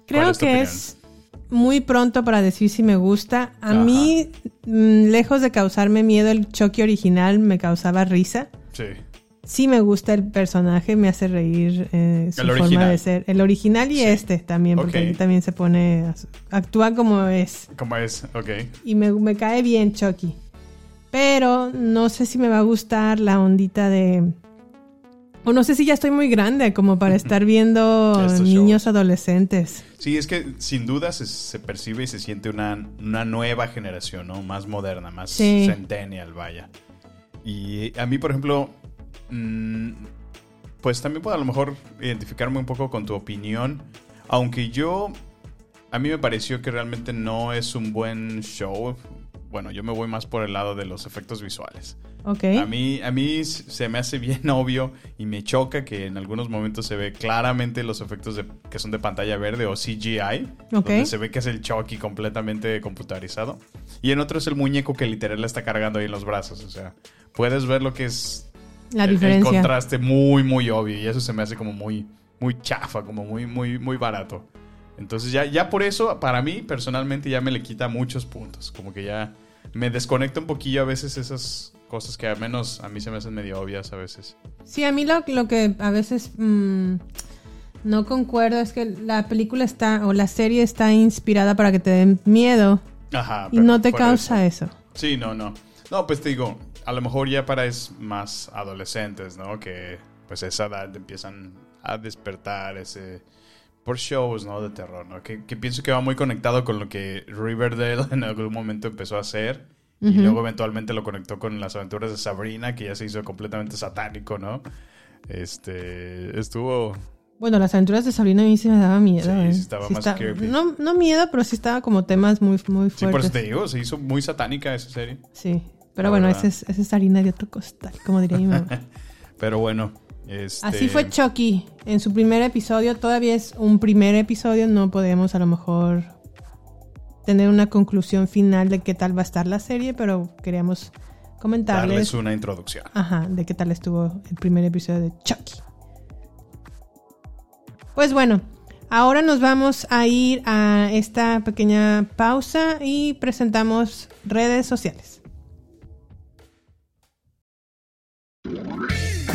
Creo es que opinión? es muy pronto para decir si me gusta. A Ajá. mí, mm, lejos de causarme miedo, el Chucky original me causaba risa. Sí. Sí me gusta el personaje, me hace reír eh, su El forma original. de ser. El original y Sí. este también, porque Ok. aquí también se pone, a actúa como es. ¿Cómo es? Ok. Y me, me cae bien Chucky. Pero no sé si me va a gustar la ondita de... O no sé si ya estoy muy grande como para estar viendo niños shows. adolescentes. Sí, es que sin duda se, se percibe y se siente una, una nueva generación, ¿no? Más moderna, más Sí. centennial, vaya. Y a mí, por ejemplo, pues también puedo a lo mejor identificarme un poco con tu opinión, aunque yo, a mí me pareció que realmente no es un buen show. Bueno, yo me voy más por el lado de los efectos visuales. Ok. A mí, a mí se me hace bien obvio y me choca que en algunos momentos se ve claramente los efectos de- que son de pantalla verde o CGI, Ok. donde se ve que es el Chucky completamente computarizado. Y en otro es el muñeco que literal la está cargando ahí en los brazos. O sea, puedes ver lo que es La el- el, contraste muy, muy obvio. Y eso se me hace como muy, muy chafa, como muy, muy, muy barato. Entonces ya, ya por eso, para mí personalmente ya me le quita muchos puntos. Como que ya me desconecta un poquillo a veces esas cosas que al menos a mí se me hacen medio obvias a veces. Sí, a mí lo, lo que a veces mm, no concuerdo es que la película está o la serie está inspirada para que te den miedo Ajá. y no te causa de eso. Sí, no, no. No, pues te digo, a lo mejor ya para es más adolescentes, ¿no? Que pues a esa edad empiezan a despertar ese por shows, ¿no? De terror, ¿no? Que, que pienso que va muy conectado con lo que Riverdale en algún momento empezó a hacer. Y luego eventualmente lo conectó con las aventuras de Sabrina, que ya se hizo completamente satánico, ¿no? Este, estuvo... Bueno, las aventuras de Sabrina a mí sí me daba miedo. Sí, ¿eh? sí estaba más creepy. no, no miedo, pero sí estaba como temas muy, muy Sí, por fuertes. eso te digo, se hizo muy satánica esa serie. Sí, pero bueno, verdad. esa es, esa es harina de otro costal, como diría mi mamá. Pero bueno, este... Así fue Chucky. En su primer episodio, todavía es un primer episodio, no podemos a lo mejor tener una conclusión final de qué tal va a estar la serie, pero queríamos comentarles Darles una introducción. ajá, de qué tal estuvo el primer episodio de Chucky. Pues bueno, ahora nos vamos a ir a esta pequeña pausa y presentamos redes sociales.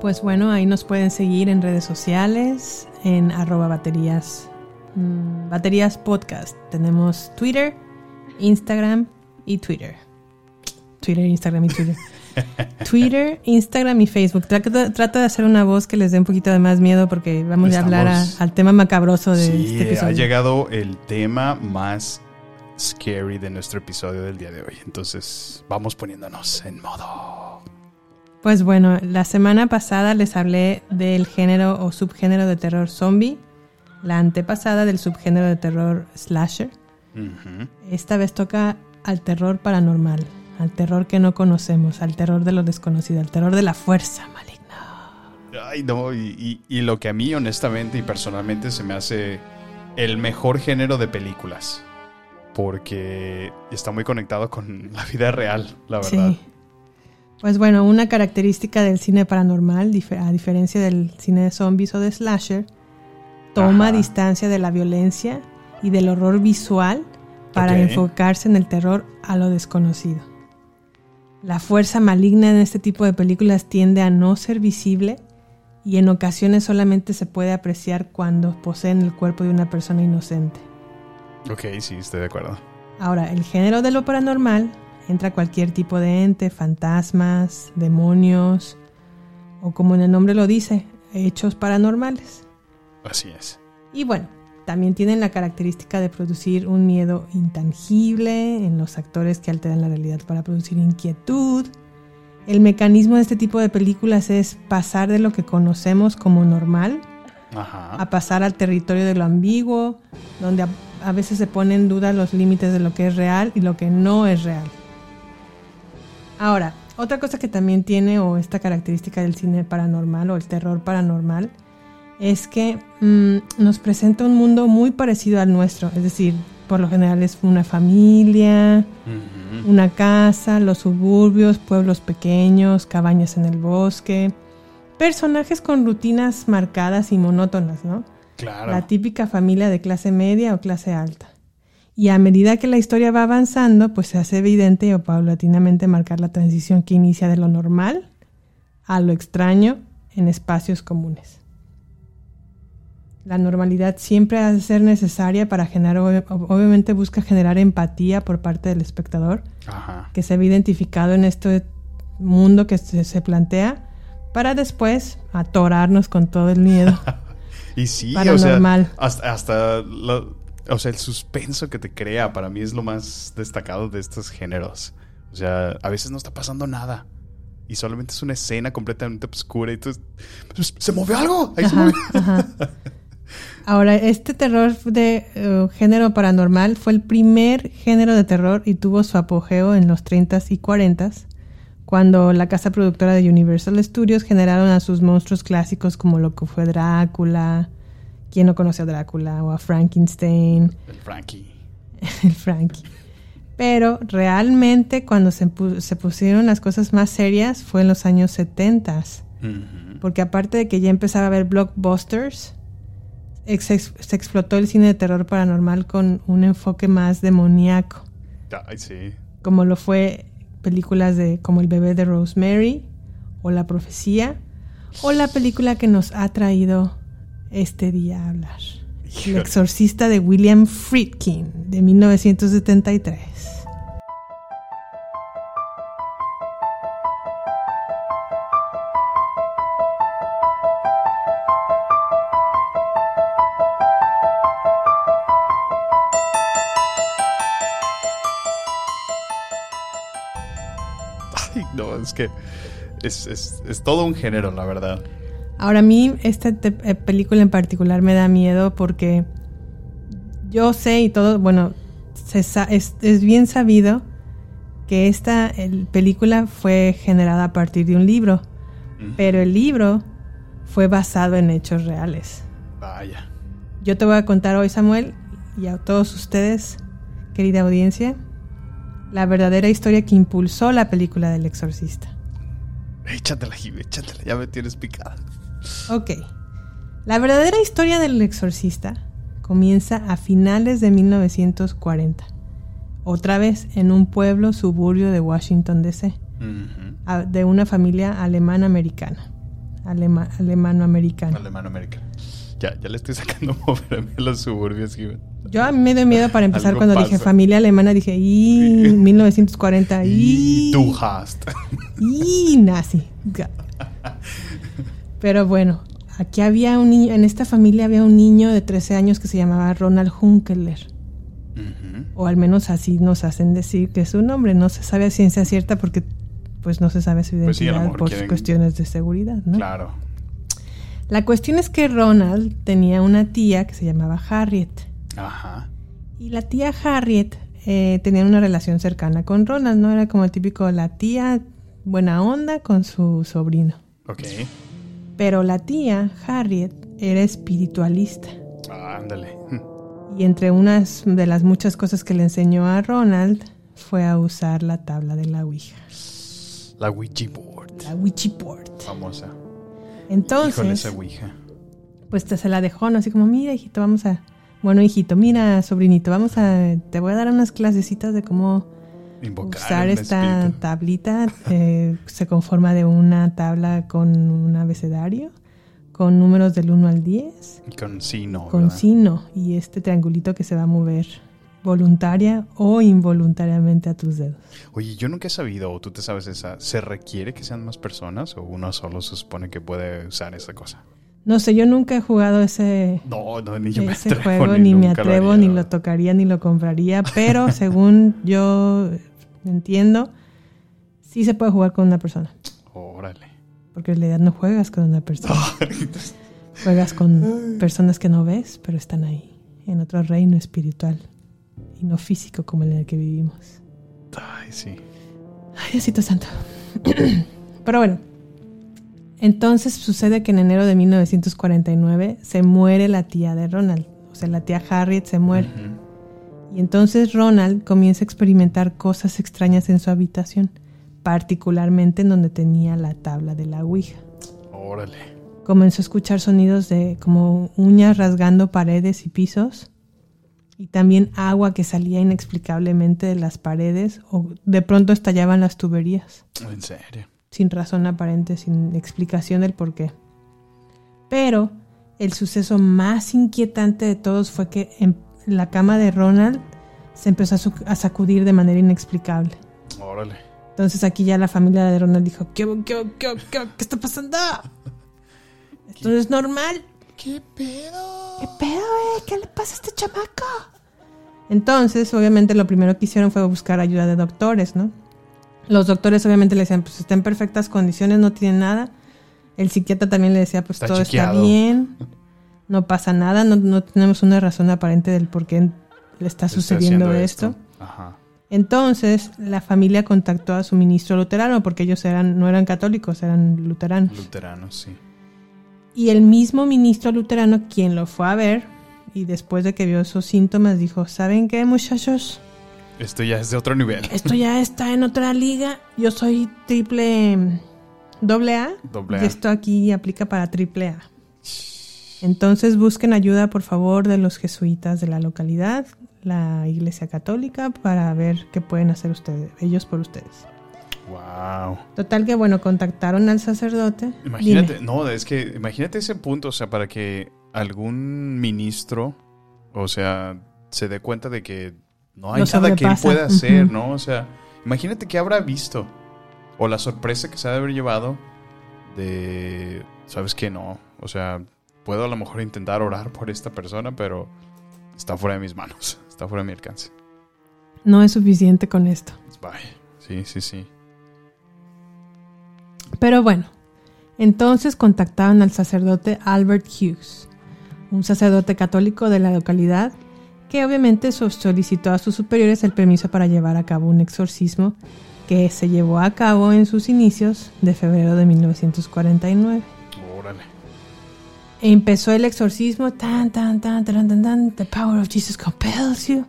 Pues bueno, ahí nos pueden seguir en redes sociales, en arroba baterías, mm, baterías podcast. Tenemos Twitter, Instagram y Twitter. Twitter, Instagram y Twitter. Twitter, Instagram y Facebook. Trato, trato de hacer una voz que les dé un poquito de más miedo porque vamos a hablar a- al tema macabroso de Sí, este ha episodio. llegado el tema más scary de nuestro episodio del día de hoy. Entonces, vamos poniéndonos en modo. Pues bueno, la semana pasada les hablé del género o subgénero de terror zombie, la antepasada del subgénero de terror slasher. Esta vez toca al terror paranormal, al terror que no conocemos, al terror de lo desconocido, al terror de la fuerza maligna. Ay, no, y, y- y lo que a mí, honestamente y personalmente, se me hace el mejor género de películas. Porque está muy conectado con la vida real, la verdad. Sí. Pues bueno, una característica del cine paranormal, a diferencia del cine de zombies o de slasher, toma Ajá. distancia de la violencia y del horror visual para enfocarse en el terror a lo desconocido. La fuerza maligna en este tipo de películas tiende a no ser visible y en ocasiones solamente se puede apreciar cuando poseen el cuerpo de una persona inocente. Ok, sí, estoy de acuerdo. Ahora, el género de lo paranormal entra cualquier tipo de ente, fantasmas, demonios o como en el nombre lo dice, hechos paranormales. Así es. Y bueno, también tienen la característica de producir un miedo intangible en los actores que alteran la realidad para producir inquietud. El mecanismo de este tipo de películas es pasar de lo que conocemos como normal Ajá. a pasar al territorio de lo ambiguo, donde a, a veces se ponen en duda los límites de lo que es real y lo que no es real. Ahora, otra cosa que también tiene, o esta característica del cine paranormal o el terror paranormal, es que mm, nos presenta un mundo muy parecido al nuestro, es decir, por lo general es una familia, una casa, los suburbios, pueblos pequeños, cabañas en el bosque, personajes con rutinas marcadas y monótonas, ¿no? Claro. La típica familia de clase media o clase alta. Y a medida que la historia va avanzando, pues se hace evidente o paulatinamente marcar la transición que inicia de lo normal a lo extraño en espacios comunes. La normalidad siempre ha de ser necesaria para generar, ob- obviamente busca generar empatía por parte del espectador, Ajá. que se ve identificado en este mundo que se, se plantea, para después atorarnos con todo el miedo. Y sí, Paranormal. o sea, hasta, hasta lo- o sea, el suspenso que te crea para mí es lo más destacado de estos géneros. O sea, a veces no está pasando nada. Y solamente es una escena completamente oscura y tú... "Pues, ¿Se movió algo? Ahí se movió". ajá. Ahora, este terror de eh, género paranormal fue el primer género de terror y tuvo su apogeo en los 30s y 40s, cuando la casa productora de Universal Studios generaron a sus monstruos clásicos como lo que fue Drácula, ¿quién no conoce a Drácula? O a Frankenstein, El Frankie. el Frankie. Pero realmente cuando se, pu- se pusieron las cosas más serias fue en los años 70s. Ujú. Porque aparte de que ya empezaba a haber blockbusters, ex- se explotó el cine de terror paranormal con un enfoque más demoníaco, Ay, sí. como lo fue películas de como El bebé de Rosemary o La profecía o la película que nos ha traído este día a hablar. El exorcista de William Friedkin de 1973. Ay, no, es que es, es- es todo un género, la verdad. Ahora a mí esta eh, película en particular me da miedo porque yo sé y todo, bueno, se sa- es, es bien sabido que esta el- película fue generada a partir de un libro, pero el libro fue basado en hechos reales. Vaya. Yo te voy a contar hoy, Samuel, y a todos ustedes, querida audiencia, la verdadera historia que impulsó la película del exorcista. Échatela, Jimmy, échatela. Ya me tienes picada. Ok. La verdadera historia del exorcista comienza a finales de 1940. Otra vez en un pueblo suburbio de Washington, D.C., a- de una familia alemana-americana. alema- alemano-americano. Alemán América. Ya, ya le estoy sacando moverme a los suburbios. Yo a mí me dio miedo para empezar cuando pasa. dije familia alemana, dije, y 1940, Y y du hast. y nazi. Pero bueno, aquí había un niño, en esta familia había un niño de 13 años que se llamaba Ronald Hunkeler. O al menos así nos hacen decir que es su nombre. No se sabe a ciencia cierta porque pues no se sabe su Pues sí, identidad mejor por quieren- cuestiones de seguridad, ¿no? Claro. La cuestión es que Ronald tenía una tía que se llamaba Harriet. Ajá. Y la tía Harriet eh, tenía una relación cercana con Ronald, ¿no? Era como el típico la tía buena onda con su sobrino. Ok. Pero la tía Harriet era espiritualista. Ah, ándale. Y entre unas de las muchas cosas que le enseñó a Ronald fue a usar la tabla de la Ouija. La Ouija board. La Ouija board. Famosa. Híjole, Entonces, esa Ouija. pues te se la dejó, ¿no? Así como, mira, hijito, vamos a... Bueno, hijito, mira, sobrinito, vamos a... Te voy a dar unas clasecitas de cómo Invocar usar esta espíritu. tablita. eh, se conforma de una tabla con un abecedario, con números del 1 al 10, Y con sí, no. con ¿verdad? sino y este triangulito que se va a mover voluntaria o involuntariamente a tus dedos. Oye, yo nunca he sabido, o tú te sabes esa, ¿se requiere que sean más personas o uno solo se supone que puede usar esa cosa? No sé, yo nunca he jugado ese, No, no, ni ese atrevo. juego, ni, me lo atrevo, ni lo tocaría, ni lo compraría, pero según yo entiendo, sí se puede jugar con una persona. Órale. Porque en realidad no juegas con una persona. Juegas con personas que no ves, pero están ahí, en otro reino espiritual y no físico como el en el que vivimos. Ay, sí. Ay, Diosito Santo. pero bueno, entonces sucede que en enero de 1949 se muere la tía de Ronald, o sea, la tía Harriet se muere. Ujú. Y entonces Ronald comienza a experimentar cosas extrañas en su habitación, particularmente en donde tenía la tabla de la Ouija. Órale. comenzó a escuchar sonidos de como uñas rasgando paredes y pisos y también agua que salía inexplicablemente de las paredes o de pronto estallaban las tuberías En serio. sin razón aparente, sin explicación del por qué. Pero el suceso más inquietante de todos fue que en la cama de Ronald se empezó a, sacudir de manera inexplicable. Órale. Entonces aquí ya la familia de Ronald dijo, ¿qué, qué, qué, qué, qué está pasando? Esto no es normal. ¿Qué pedo? ¿Qué pedo, eh? ¿Qué le pasa a este chamaco? Entonces, obviamente, lo primero que hicieron fue buscar ayuda de doctores, ¿no? Los doctores obviamente le decían, pues está en perfectas condiciones, no tiene nada. El psiquiatra también le decía, pues Está todo chequeado. está bien, no pasa nada, no, no tenemos una razón aparente del por qué le está sucediendo esto. Ajá. Entonces, la familia contactó a su ministro luterano, porque ellos eran, no eran católicos, eran luteranos. Luteranos, sí. Y el mismo ministro luterano, quien lo fue a ver, y después de que vio esos síntomas, dijo, ¿saben qué, muchachos? Esto ya es de otro nivel. Esto ya está en otra liga. Yo soy triple mm, doble A. Doble A. Y esto aquí aplica para triple A. Entonces busquen ayuda, por favor, de los jesuitas de la localidad, la iglesia católica, para ver qué pueden hacer ustedes, ellos por ustedes. Wow. Total que, bueno, contactaron al sacerdote. Imagínate, Dime. no, es que imagínate ese punto, o sea, para que algún ministro, o sea, se dé cuenta de que no hay Lo nada que él pueda hacer. ¿no? O sea, imagínate qué habrá visto. O la sorpresa que se ha de haber llevado de, ¿sabes qué? No, o sea, puedo a lo mejor intentar orar por esta persona, pero está fuera de mis manos, está fuera de mi alcance. No es suficiente con esto. Vaya, sí, sí, sí. Pero bueno, entonces contactaron al sacerdote Albert Hughes, un sacerdote católico de la localidad, que obviamente so- solicitó a sus superiores el permiso para llevar a cabo un exorcismo que se llevó a cabo en sus inicios de febrero de 1949. Órale. Empezó el exorcismo, tan, tan, tan, tan, tan, tan, the power of Jesus compels you.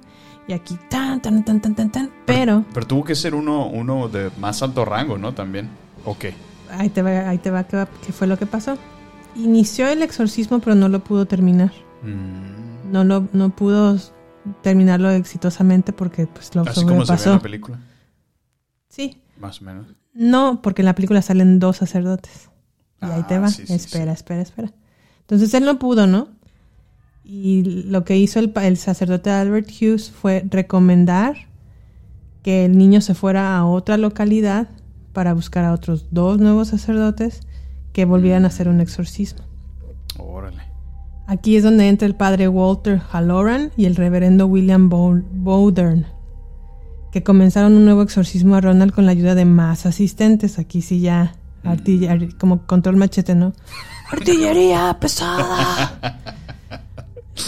Y aquí, tan, tan, tan, tan, tan, tan, pero Pero tuvo que ser uno, uno de más alto rango, ¿no? También. Ok. Ahí te va, ahí te va, ¿qué, va- qué fue lo que pasó? Inició el exorcismo, pero no lo pudo terminar. Mm. No lo, no pudo terminarlo exitosamente porque pues lo Así como se ve en la película, Sí. más o menos. No, porque en la película salen dos sacerdotes. Y ahí te Ah, va. sí, sí, espera, sí. espera, espera. Entonces él no pudo, ¿no? Y lo que hizo el, el sacerdote Albert Hughes fue recomendar que el niño se fuera a otra localidad para buscar a otros dos nuevos sacerdotes que volvieran a hacer un exorcismo. Órale. Aquí es donde entra el padre Walter Halloran y el reverendo William Bow- Bowdern, que comenzaron un nuevo exorcismo a Ronald con la ayuda de más asistentes. Aquí sí ya, artiller- como control machete, ¿no? Artillería pesada.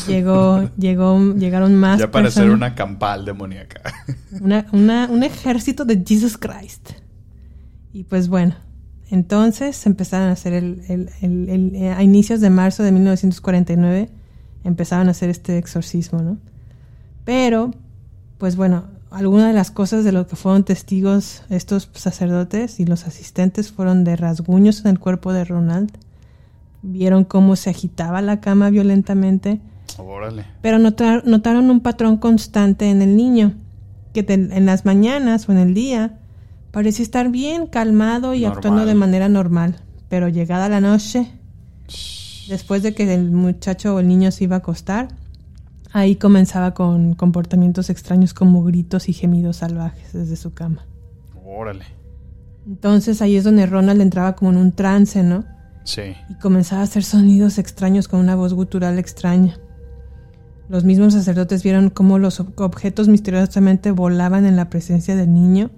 Llegó, llegó, llegaron más Ya para ser una campal demoníaca. Una- una- un ejército de Jesus Christ. Y pues bueno, entonces empezaron a hacer el, el- el- el- eh, a inicios de marzo de 1949 empezaron a hacer este exorcismo, ¿no? Pero, pues bueno, algunas de las cosas de lo que fueron testigos estos sacerdotes y los asistentes fueron de rasguños en el cuerpo de Ronald. Vieron cómo se agitaba la cama violentamente Órale. pero notar- notaron un patrón constante en el niño, que en las mañanas o en el día parecía estar bien calmado y Normal. actuando de manera normal, pero llegada la noche, después de que el muchacho o el niño se iba a acostar, ahí comenzaba con comportamientos extraños como gritos y gemidos salvajes desde su cama. Órale. Entonces ahí es donde Ronald entraba como en un trance, ¿no? Sí. y comenzaba a hacer sonidos extraños con una voz gutural extraña. Los mismos sacerdotes vieron cómo los ob- objetos misteriosamente volaban en la presencia del niño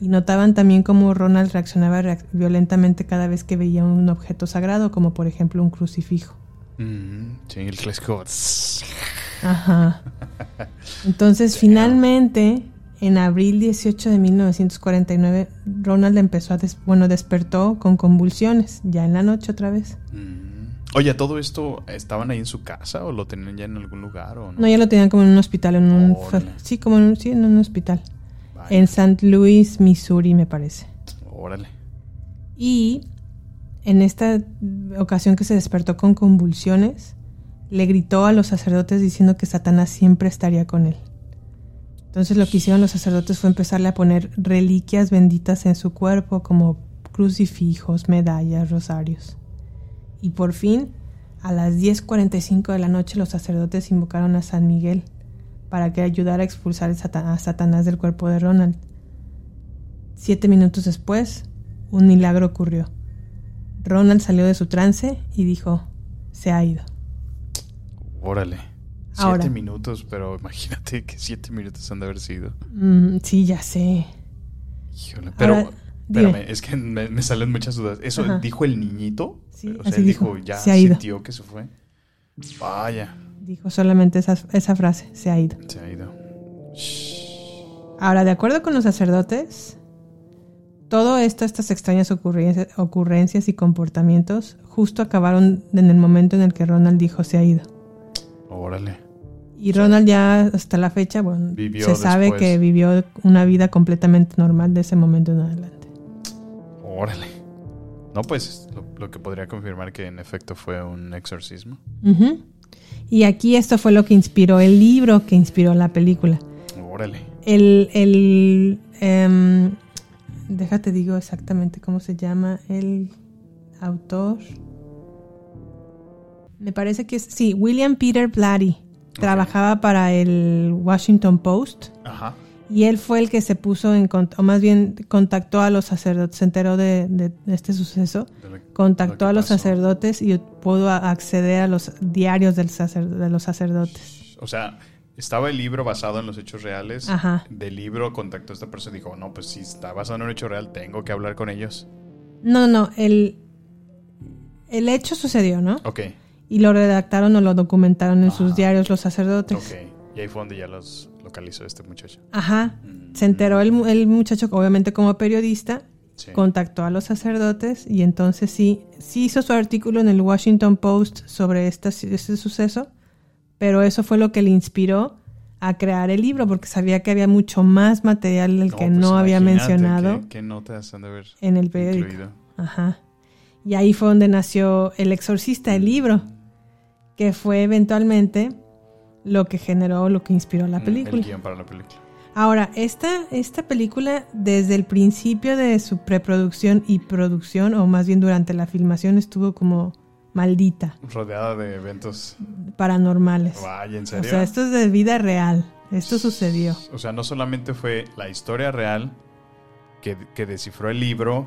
y notaban también cómo Ronald reaccionaba reac- violentamente cada vez que veía un objeto sagrado, como por ejemplo un crucifijo. Mm, sí, el clásico. Ajá. Entonces, finalmente, en abril 18 de 1949, Ronald empezó a des- bueno, despertó con convulsiones, ya en la noche otra vez. Mm. Oye, ¿todo esto estaban ahí en su casa o lo tenían ya en algún lugar o no? No, ya lo tenían como en un hospital, en un sí, como en un, sí, en un hospital. Vaya. En St. Louis, Missouri, me parece. Órale. Y en esta ocasión que se despertó con convulsiones, le gritó a los sacerdotes diciendo que Satanás siempre estaría con él. Entonces lo que hicieron los sacerdotes fue empezarle a poner reliquias benditas en su cuerpo, como crucifijos, medallas, rosarios. Y por fin, a las 10.45 de la noche, los sacerdotes invocaron a San Miguel para que ayudara a expulsar a Satanás del cuerpo de Ronald. Siete minutos después, un milagro ocurrió. Ronald salió de su trance y dijo, se ha ido. Órale. Ahora. Siete minutos, pero imagínate que siete minutos han de haber sido. Mm, sí, ya sé. Híjole. Pero, Ahora, dime. espérame, es que me, me salen muchas dudas. ¿Eso Ajá. dijo el niñito? Sí, o sea, así él dijo, dijo, ya se sintió que se fue. Vaya, Dijo solamente esa, esa frase, se ha ido. se ha ido. Ahora, de acuerdo con los sacerdotes, todo esto, estas extrañas ocurrencias, ocurrencias y comportamientos, justo acabaron en el momento en el que Ronald dijo se ha ido. Órale. Y Ronald ya hasta la fecha, bueno, Vivió se sabe después. que vivió una vida completamente normal de ese momento en adelante. Órale. No, pues lo, lo que podría confirmar que en efecto fue un exorcismo. Y aquí esto fue lo que inspiró el libro que inspiró la película. Órale. El, el em, déjate digo exactamente cómo se llama el autor. Me parece que es, sí, William Peter Blatty. Trabajaba para el Washington Post Ajá. y él fue el que se puso en contacto, o más bien contactó a los sacerdotes, se enteró de, de este suceso, De contactó a los pasó. sacerdotes y pudo acceder a los diarios del sacer- de los sacerdotes. O sea, estaba el libro basado en los hechos reales. Ajá. Del libro contactó a esta persona y dijo, no, pues si está basado en un hecho real, tengo que hablar con ellos. No, no, el, el hecho sucedió, ¿no? Ok, Y lo redactaron o lo documentaron en sus Ajá. diarios los sacerdotes. ok. Y ahí fue donde ya los localizó este muchacho. Ajá. Mm. Se enteró el, el muchacho, obviamente como periodista, Sí. contactó a los sacerdotes y entonces sí, sí hizo su artículo en el Washington Post sobre este suceso, pero eso fue lo que le inspiró a crear el libro porque sabía que había mucho más material del que pues no había mencionado ¿Qué, qué notas han de haber en el periódico. incluido? Ajá. Y ahí fue donde nació El Exorcista, el libro, que fue eventualmente lo que generó, lo que inspiró la película. El guion para la película. Ahora, esta, esta película, desde el principio de su preproducción y producción, o más bien durante la filmación, estuvo como maldita, Rodeada de eventos. paranormales. Vaya, ¿en O serio? sea, esto es de vida real. Esto sucedió. O sea, no solamente fue la historia real que, que descifró el libro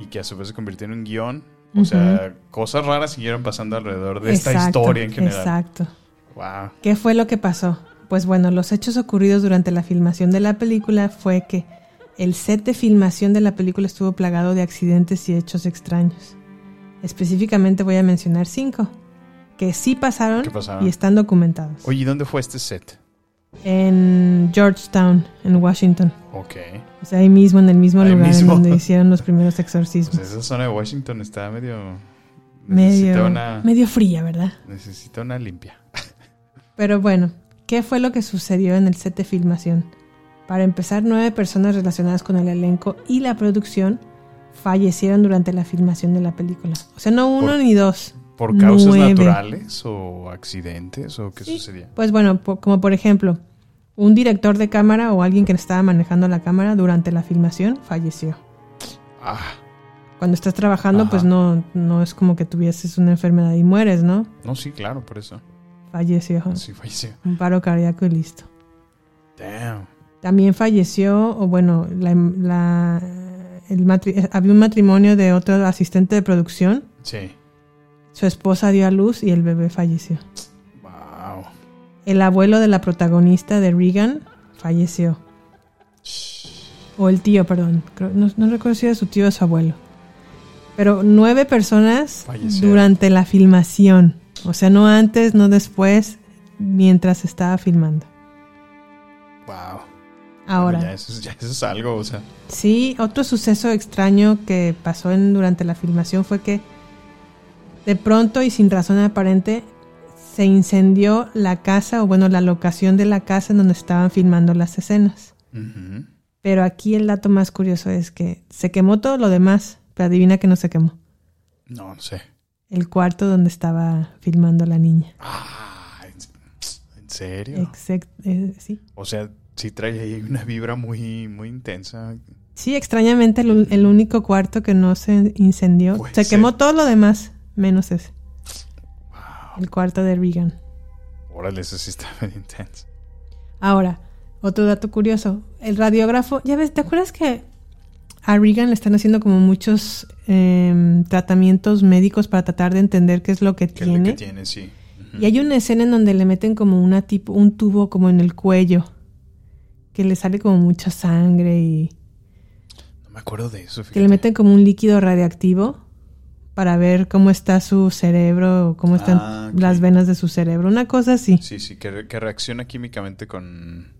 y que a su vez se convirtió en un guion. O sea, cosas raras siguieron pasando alrededor de esta historia en general. Exacto. Wow. ¿Qué fue lo que pasó? Pues bueno, los hechos ocurridos durante la filmación de la película fue que el set de filmación de la película estuvo plagado de accidentes y hechos extraños. Específicamente voy a mencionar cinco, que sí pasaron, ¿Qué pasaron? y están documentados. Oye, ¿y dónde fue este set? En Georgetown, en Washington. Ok. O sea, ahí mismo, en el mismo Ahí lugar mismo. en donde hicieron los primeros Pues exorcismos. esa zona de Washington está medio... Medio, una... medio fría, ¿verdad? Necesita una limpia. Pero bueno, ¿qué fue lo que sucedió en el set de filmación? Para empezar, nueve personas relacionadas con el elenco y la producción fallecieron durante la filmación de la película. O sea, no uno Por- ni dos. ¿Por causas Nueve. naturales o accidentes o qué Sí. sucedía? Pues bueno, como por ejemplo, un director de cámara o alguien que estaba manejando la cámara durante la filmación falleció. Ah, Cuando estás trabajando, Ajá. pues no, no es como que tuvieses una enfermedad y mueres, ¿no? no, sí, claro, por eso. Falleció. Sí, falleció. Un paro cardíaco y listo. Damn. También falleció, o bueno, la, la- el matri- había un matrimonio de otro asistente de producción. Sí. Su esposa dio a luz y el bebé falleció. El abuelo de la protagonista de Regan falleció. O el tío, perdón. No, no recuerdo si era su tío o su abuelo. Pero nueve personas Fallecieron. durante la filmación. O sea, no antes, no después, mientras estaba filmando. Wow. Ahora. Ya eso, ya eso es algo, o sea. Sí, otro suceso extraño que pasó en- durante la filmación fue que de pronto y sin razón aparente se incendió la casa o bueno, la locación de la casa en donde estaban filmando las escenas. Pero aquí el dato más curioso es que se quemó todo lo demás, pero adivina que no se quemó. No, no sé. El cuarto donde estaba filmando la niña. Ah, ¿en, serio? Exact- eh, sí. O sea, sí trae ahí una vibra muy, muy intensa. Sí, extrañamente el, el único cuarto que no se incendió. Se ser. quemó todo lo demás, menos ese. El cuarto de Regan. Órale, eso sí está medio intenso. Ahora, otro dato curioso. El radiógrafo, ya ves, ¿te acuerdas que a Regan le están haciendo como muchos em, tratamientos médicos para tratar de entender qué es lo que ¿Qué es lo tiene? que tiene? Sí. Y hay una escena en donde le meten como una tipo, un tubo como en el cuello, que le sale como mucha sangre y No me acuerdo de eso, que le meten como un líquido radiactivo para ver cómo está su cerebro, cómo están Ah, las venas de su cerebro, una cosa así. Sí, sí, que, re- que reacciona químicamente con...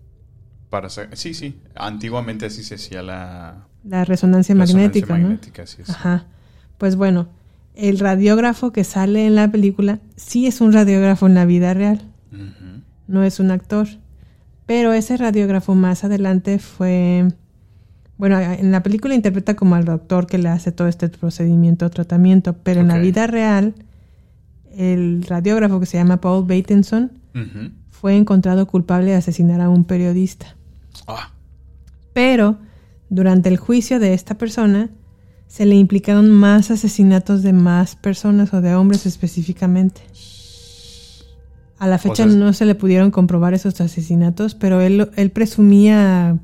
Para Sí, sí. Antiguamente así se hacía la... La resonancia resonancia magnética, ¿no? magnética, así es. Ajá. Pues bueno, el radiógrafo que sale en la película sí es un radiógrafo en la vida real, no es un actor. Pero ese radiógrafo más adelante fue... Bueno, en la película interpreta como al doctor que le hace todo este procedimiento o tratamiento, pero en la vida real, el radiógrafo que se llama Paul Bateson Ujú. fue encontrado culpable de asesinar a un periodista. Ah, Pero durante el juicio de esta persona se le implicaron más asesinatos de más personas o de hombres específicamente. A la fecha O sea, no se le pudieron comprobar esos asesinatos, pero él, él presumía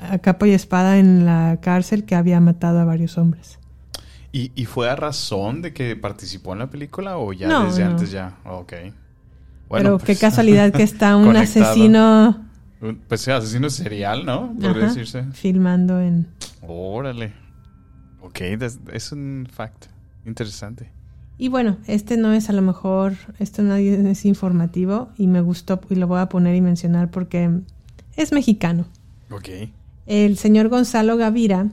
a capa y espada en la cárcel que había matado a varios hombres. ¿Y, y fue a razón de que participó en la película o ya No, desde no. antes ya? Ok. pero qué pues, casualidad que está un conectado. asesino Pues asesino serial, ¿no? Podría ajá, decirse. filmando en... Órale. Ok, es un fact interesante. Y bueno, este no es a lo mejor, esto no es informativo y me gustó y lo voy a poner y mencionar porque es mexicano. Ok. El señor Gonzalo Gavira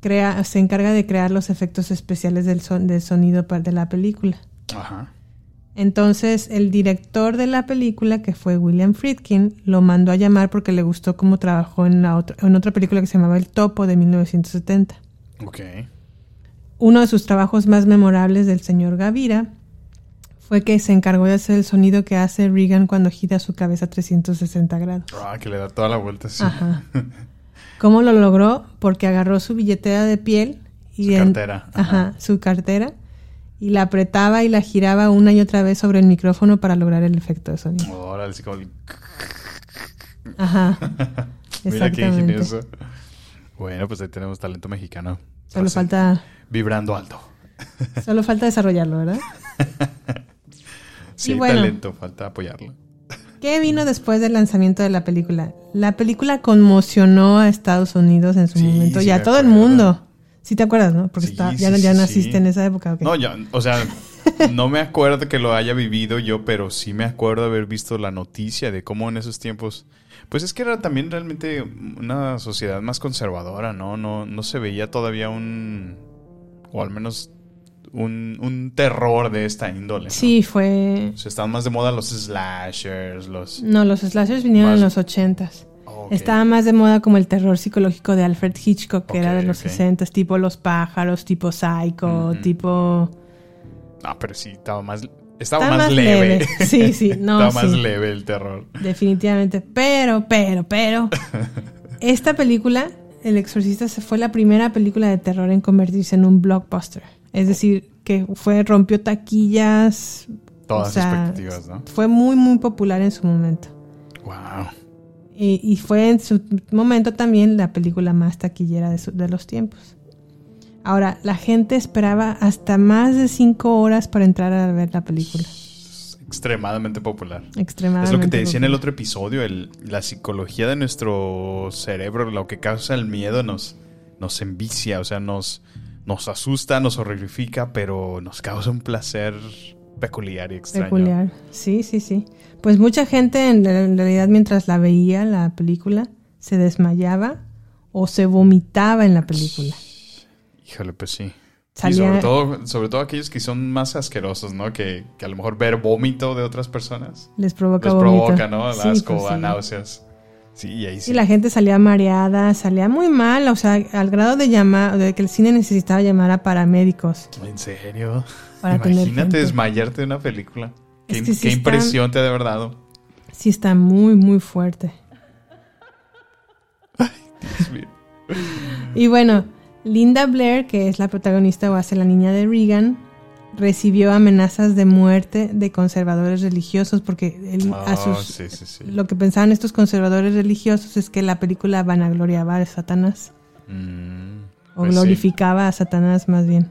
crea, se encarga de crear los efectos especiales del, son- del sonido de la película. Ajá. Entonces, el director de la película, que fue William Friedkin, lo mandó a llamar porque le gustó cómo trabajó en, la otra, en otra película que se llamaba El Topo de 1970. Ok. Uno de sus trabajos más memorables del señor Gavira fue que se encargó de hacer el sonido que hace Regan cuando gira su cabeza a 360 grados. Ah, que le da toda la vuelta. Sí. Ajá. ¿Cómo lo logró? Porque agarró su billetera de piel y Su en- cartera, Ajá. ajá. su cartera y la apretaba y la giraba una y otra vez sobre el micrófono para lograr el efecto de sonido. Órale, así como... Ajá. Mira qué ingenioso. Bueno, pues ahí tenemos talento mexicano. Solo Así, falta, Vibrando alto. solo falta desarrollarlo, ¿verdad? Sí, bueno. talento, falta apoyarlo. ¿Qué vino después del lanzamiento de la película? La película conmocionó a Estados Unidos en su Sí, momento sí y a todo el mundo. Sí te acuerdas, ¿no? Porque Sí, está- sí, ya, ya naciste en esa época. No, yo, o sea, no me acuerdo que lo haya vivido yo, pero sí me acuerdo haber visto la noticia de cómo en esos tiempos, pues es que era también realmente una sociedad más conservadora, ¿no? No, no se veía todavía un, o al menos un, un terror de esta índole. ¿no? Sí, fue... O sea, estaban más de moda los slashers, los... No, los slashers vinieron Más- en los ochentas. Ok. Estaba más de moda como el terror psicológico de Alfred Hitchcock, que era de los ok. sesentas, tipo Los pájaros, tipo Psycho, tipo... Ah, pero sí, estaba más, estaba Estaba más, más leve. leve. Sí, sí, no, estaba más sí. leve el terror. Definitivamente. Pero, pero, pero. esta película, El Exorcista, se fue la primera película de terror en convertirse en un blockbuster. Es decir, que fue, rompió taquillas. Todas o sea, expectativas, ¿no? Fue muy, muy popular en su momento. Wow. Y, y fue en su momento también la película más taquillera de, su- de los tiempos. Ahora, la gente esperaba hasta más de cinco horas para entrar a ver la película. Extremadamente popular. Extremadamente. Es lo que te decía en el otro episodio, el- la psicología de nuestro cerebro, lo que causa el miedo nos, nos envicia, o sea, nos, nos asusta, nos horrifica, pero nos causa un placer peculiar y extraño. Peculiar. Sí, sí, sí. Pues mucha gente en, realidad mientras la veía la película se desmayaba o se vomitaba en la película. Híjole, pues sí. Y Salía- sobre todo, sobre todo aquellos que son más asquerosos, ¿no? Que, que a lo mejor ver vómito de otras personas Les provoca les provoca, ¿no? Sí, Asco, pues sí. náuseas. Sí, y ahí sí. Y la gente salía mareada, salía muy mal, o sea, al grado de llamar, de que el cine necesitaba llamar a paramédicos. ¿En serio? Para Imagínate desmayarte de una película. Qué, sí está- impresión te ha de haber dado. Sí está muy, muy fuerte. Dios mío. Y bueno, Linda Blair, que es la protagonista o hace la niña de Regan, recibió amenazas de muerte de conservadores religiosos porque él- a Ah, sus- sí, sí, sí. lo que pensaban estos conservadores religiosos es que la película vanagloriaba a Satanás Mm, o pues sí. glorificaba a Satanás más bien.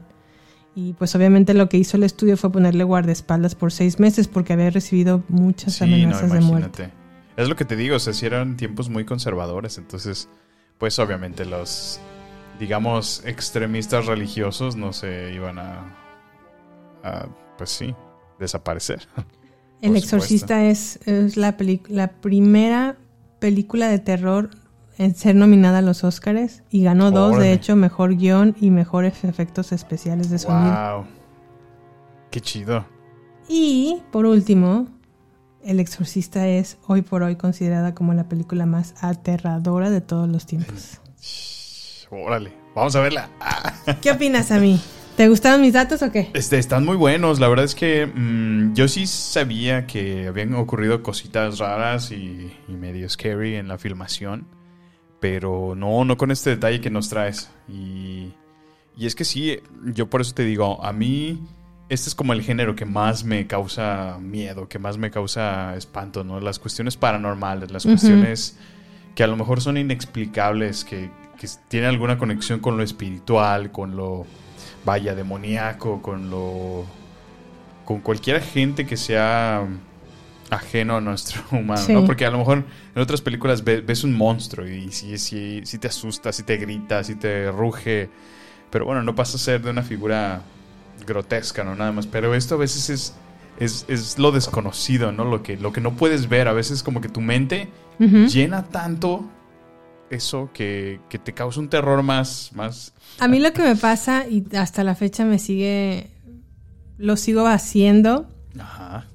Y pues obviamente lo que hizo el estudio fue ponerle guardaespaldas por seis meses porque había recibido muchas no, amenazas de muerte. Es lo que te digo, o sea, si eran tiempos muy conservadores, entonces, pues obviamente los, digamos, extremistas religiosos no se iban a, pues sí, desaparecer. El Exorcista es, es la, la primera película de terror en ser nominada a los Oscars y ganó dos, de hecho, mejor guion y mejores efectos especiales de sonido. wow. Qué chido. Y por último, El Exorcista es hoy por hoy considerada como la película más aterradora de todos los tiempos. Órale, vamos a verla. ¿Qué opinas a mí? ¿Te gustaron mis datos o qué? Este, están muy buenos. La verdad es que mm, yo sí sabía que habían ocurrido cositas raras y, y medio scary en la filmación. Pero no, no con este detalle que nos traes. Y, y es que sí, yo por eso te digo, a mí este es como el género que más me causa miedo, que más me causa espanto, ¿no? Las cuestiones paranormales, las cuestiones que a lo mejor son inexplicables, que, que tienen alguna conexión con lo espiritual, con lo, vaya, demoníaco, con lo... con cualquier agente que sea ajeno a nuestro humano, Sí. ¿no? Porque a lo mejor en otras películas ve- ves, un monstruo y sí, sí, sí te asusta, sí te grita, sí te ruge, pero bueno, no pasa a ser de una figura grotesca, ¿no? Nada más, pero esto a veces es... Es, es lo desconocido, ¿no? Lo que, lo que no puedes ver. A veces como que tu mente llena tanto eso que, que te causa un terror más, más... A mí lo que me pasa, y hasta la fecha me sigue, lo sigo haciendo Ajá.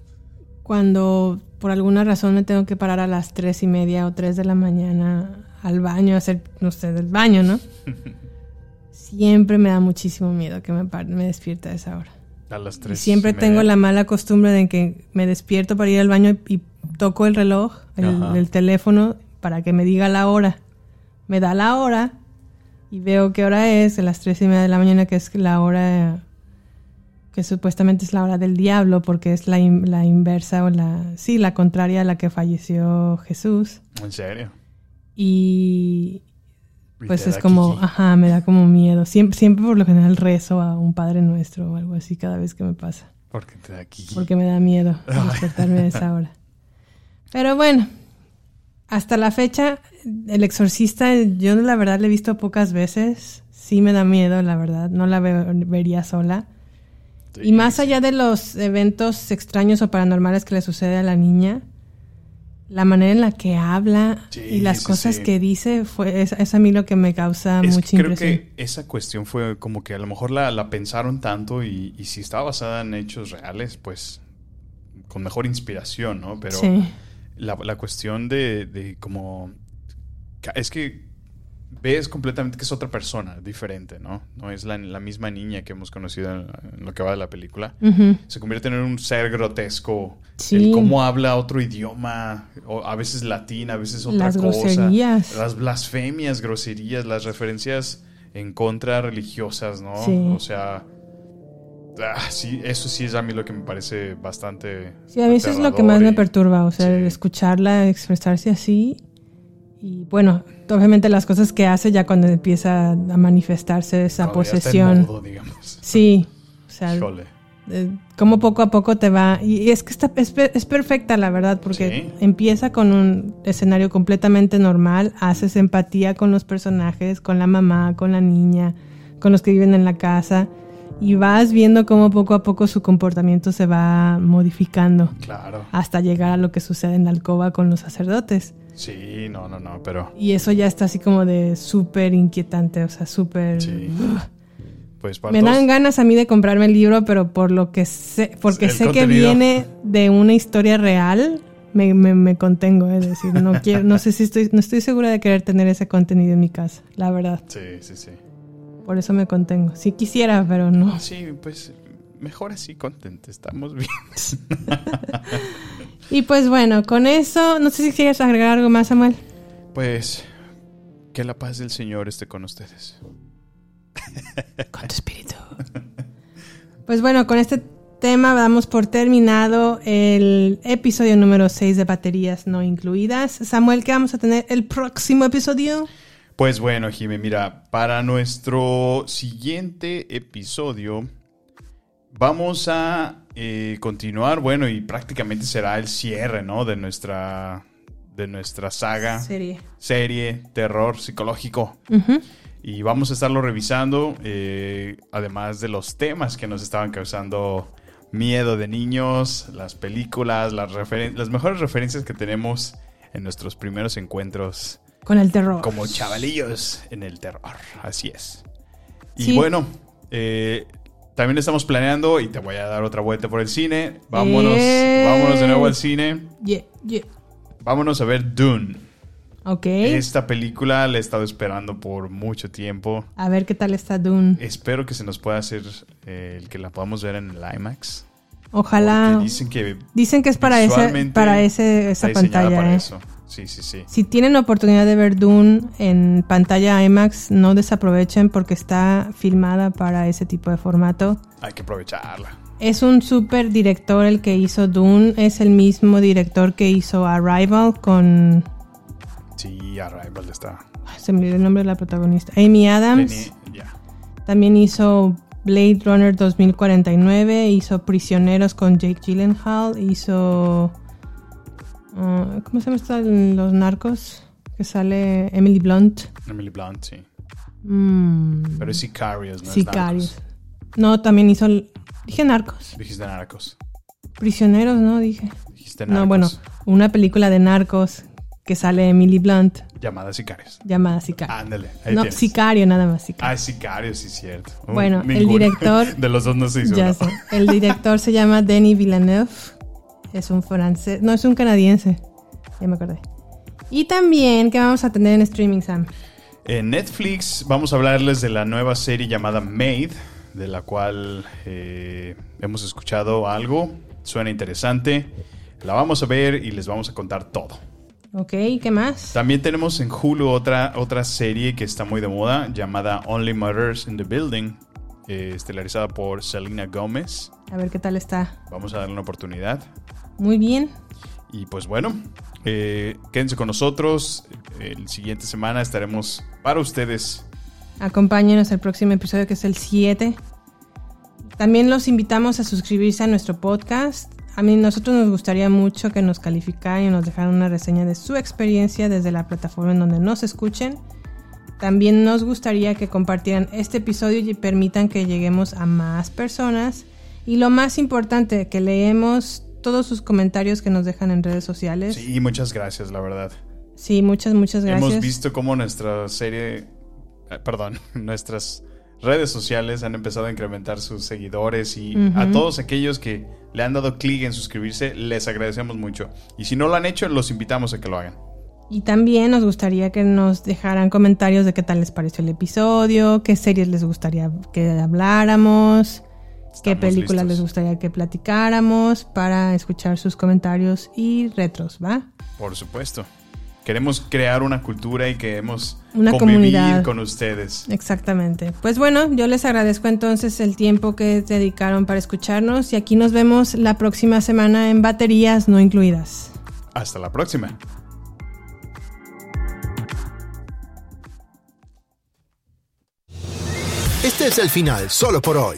cuando por alguna razón me tengo que parar a las tres y media o tres de la mañana al baño, a hacer, no sé, del baño, ¿no? Siempre me da muchísimo miedo que me, me despierte a esa hora. A las Y tres. siempre y media. tengo la mala costumbre de que me despierto para ir al baño y, y toco el reloj, el, el teléfono, para que me diga la hora. Me da la hora y veo qué hora es, a las tres y media de la mañana, que es la hora que supuestamente es la hora del diablo, porque es la, in- la inversa o la, sí, la contraria a la que falleció Jesús. ¿En serio? Y pues es como, kiki. ajá, me da como miedo. Siempre, siempre por lo general rezo a un Padre Nuestro o algo así cada vez que me pasa. Porque te da kiki. Porque me da miedo despertarme a esa hora. Pero bueno, hasta la fecha, El Exorcista, yo la verdad la he visto pocas veces. Sí me da miedo, la verdad. No la ve- vería sola. Sí, Y más allá de los eventos extraños o paranormales que le sucede a la niña, la manera en la que habla Sí, y las sí, cosas que dice, fue, es, es a mí lo que me causa Es mucha que creo impresión. que esa cuestión fue como que a lo mejor la, la pensaron tanto y, y si estaba basada en hechos reales, pues con mejor inspiración, ¿no? Pero Sí. La, la cuestión de, de como... Es que ves completamente que es otra persona, diferente, ¿no? No es la, la misma niña que hemos conocido en, en lo que va de la película. Se convierte en un ser grotesco. Sí. El cómo habla otro idioma, o a veces latín, a veces otra Las cosa. groserías. Las blasfemias, groserías, las referencias en contra religiosas, ¿no? Sí. O sea, ah, sí, eso sí es a mí lo que me parece bastante. Sí, a mí eso es lo que más me perturba, o sea, Sí. escucharla expresarse así. Y bueno, obviamente las cosas que hace ya cuando empieza a manifestarse esa está en posesión. modo, digamos. Sí, o sea, eh, como poco a poco te va. Y, y es que está, es, es perfecta, la verdad, porque Sí. empieza con un escenario completamente normal, haces empatía con los personajes, con la mamá, con la niña, con los que viven en la casa, y vas viendo cómo poco a poco su comportamiento se va modificando Claro. hasta llegar a lo que sucede en la alcoba con los sacerdotes. Sí, no, no, no, pero. Y eso ya está así como de súper inquietante, o sea, súper... Sí. Pues para Me todos- dan ganas a mí de comprarme el libro, pero por lo que sé, porque El sé que viene de una historia real, me, me, me contengo, es decir, no quiero, no sé si estoy, no estoy segura de querer tener ese contenido en mi casa, la verdad. Sí, sí, sí. Por eso me contengo. Sí quisiera, pero no. Sí, pues mejor así, contente, estamos bien. Y pues bueno, con eso, no sé si quieres agregar algo más, Samuel. Pues que la paz del Señor esté con ustedes. Con tu espíritu. Pues bueno, con este tema damos por terminado el episodio número 6 de baterías no incluidas. Samuel, ¿qué vamos a tener el próximo episodio? Pues bueno, Jimé, mira, para nuestro siguiente episodio vamos a eh, continuar, bueno, y prácticamente será el cierre, ¿no? De nuestra, de nuestra saga, Serie. serie, terror psicológico. Y vamos a estarlo revisando, eh, además de los temas que nos estaban causando miedo de niños, las películas, las, las mejores referencias que tenemos en nuestros primeros encuentros Con el terror. como chavalillos en el terror. Así es. Y Sí. bueno, eh, también estamos planeando, y te voy a dar otra vuelta por el cine. Vámonos, Eh. vámonos de nuevo al cine. Yeah, yeah. Vámonos a ver Dune. Ok. Esta película la he estado esperando por mucho tiempo. A ver qué tal está Dune. Espero que se nos pueda hacer eh, el que la podamos ver en el IMAX. Ojalá. Dicen que Dicen que es para ese, para ese, esa pantalla. para eh. eso. Sí, sí, sí. Si tienen oportunidad de ver Dune en pantalla IMAX, no desaprovechen porque está filmada para ese tipo de formato. Hay que aprovecharla. Es un super director el que hizo Dune. Es el mismo director que hizo Arrival con. Sí, Arrival está. ay, Se me olvidó el nombre de la protagonista. Amy Adams. Vení, ya. También hizo Blade Runner 2049. Hizo Prisioneros con Jake Gyllenhaal. Hizo. Ah, ¿Cómo se llama esta? Los narcos. Que sale Emily Blunt. Emily Blunt, sí. Mm, Pero es Sicarios, ¿no? Sicarios. No, también hizo. Dije narcos. Dijiste narcos. Prisioneros, ¿no? Dije. Dijiste narcos. No, bueno, una película de narcos que sale Emily Blunt Llamada Sicarios. llamada Sicario. Ándale. ahí no, tienes. Sicario nada más, Sicario. Ah, Sicarios, sí, cierto. Uh, Bueno, el director- De los dos no se hizo. ya sé. El director se llama Denis Villeneuve. Es un francés. No, es un canadiense. Ya me acordé. Y también, ¿qué vamos a tener en streaming, Sam? En Netflix vamos a hablarles de la nueva serie llamada Made, de la cual eh, hemos escuchado algo, suena interesante, la vamos a ver y les vamos a contar todo. Ok, ¿qué más? También tenemos en Hulu otra, otra serie que está muy de moda llamada Only Murders in the Building, eh, estelarizada por Selena Gomez. A ver qué tal está. Vamos a darle una oportunidad. Muy bien. Y pues bueno, eh, quédense con nosotros. El siguiente semana estaremos para ustedes. Acompáñenos al próximo episodio que es el 7. También los invitamos a suscribirse a nuestro podcast. A mí nosotros nos gustaría mucho que nos calificaran y nos dejaran una reseña de su experiencia desde la plataforma en donde nos escuchen. También nos gustaría que compartieran este episodio y permitan que lleguemos a más personas. Y lo más importante, que leemos todos sus comentarios que nos dejan en redes sociales. Sí, muchas gracias, la verdad. Sí, muchas, muchas gracias. Hemos visto cómo nuestra serie, eh, perdón, nuestras redes sociales han empezado a incrementar sus seguidores y a todos aquellos que le han dado clic en suscribirse, les agradecemos mucho. Y si no lo han hecho, los invitamos a que lo hagan. Y también nos gustaría que nos dejaran comentarios de qué tal les pareció el episodio, qué series les gustaría que habláramos, qué películas les gustaría que platicáramos para escuchar sus comentarios y retros, ¿va? Por supuesto. Queremos crear una cultura y queremos Una convivir comunidad. con ustedes. Exactamente. Pues bueno, yo les agradezco entonces el tiempo que dedicaron para escucharnos y aquí nos vemos la próxima semana en baterías no incluidas. Hasta la próxima. Este es el final solo por hoy.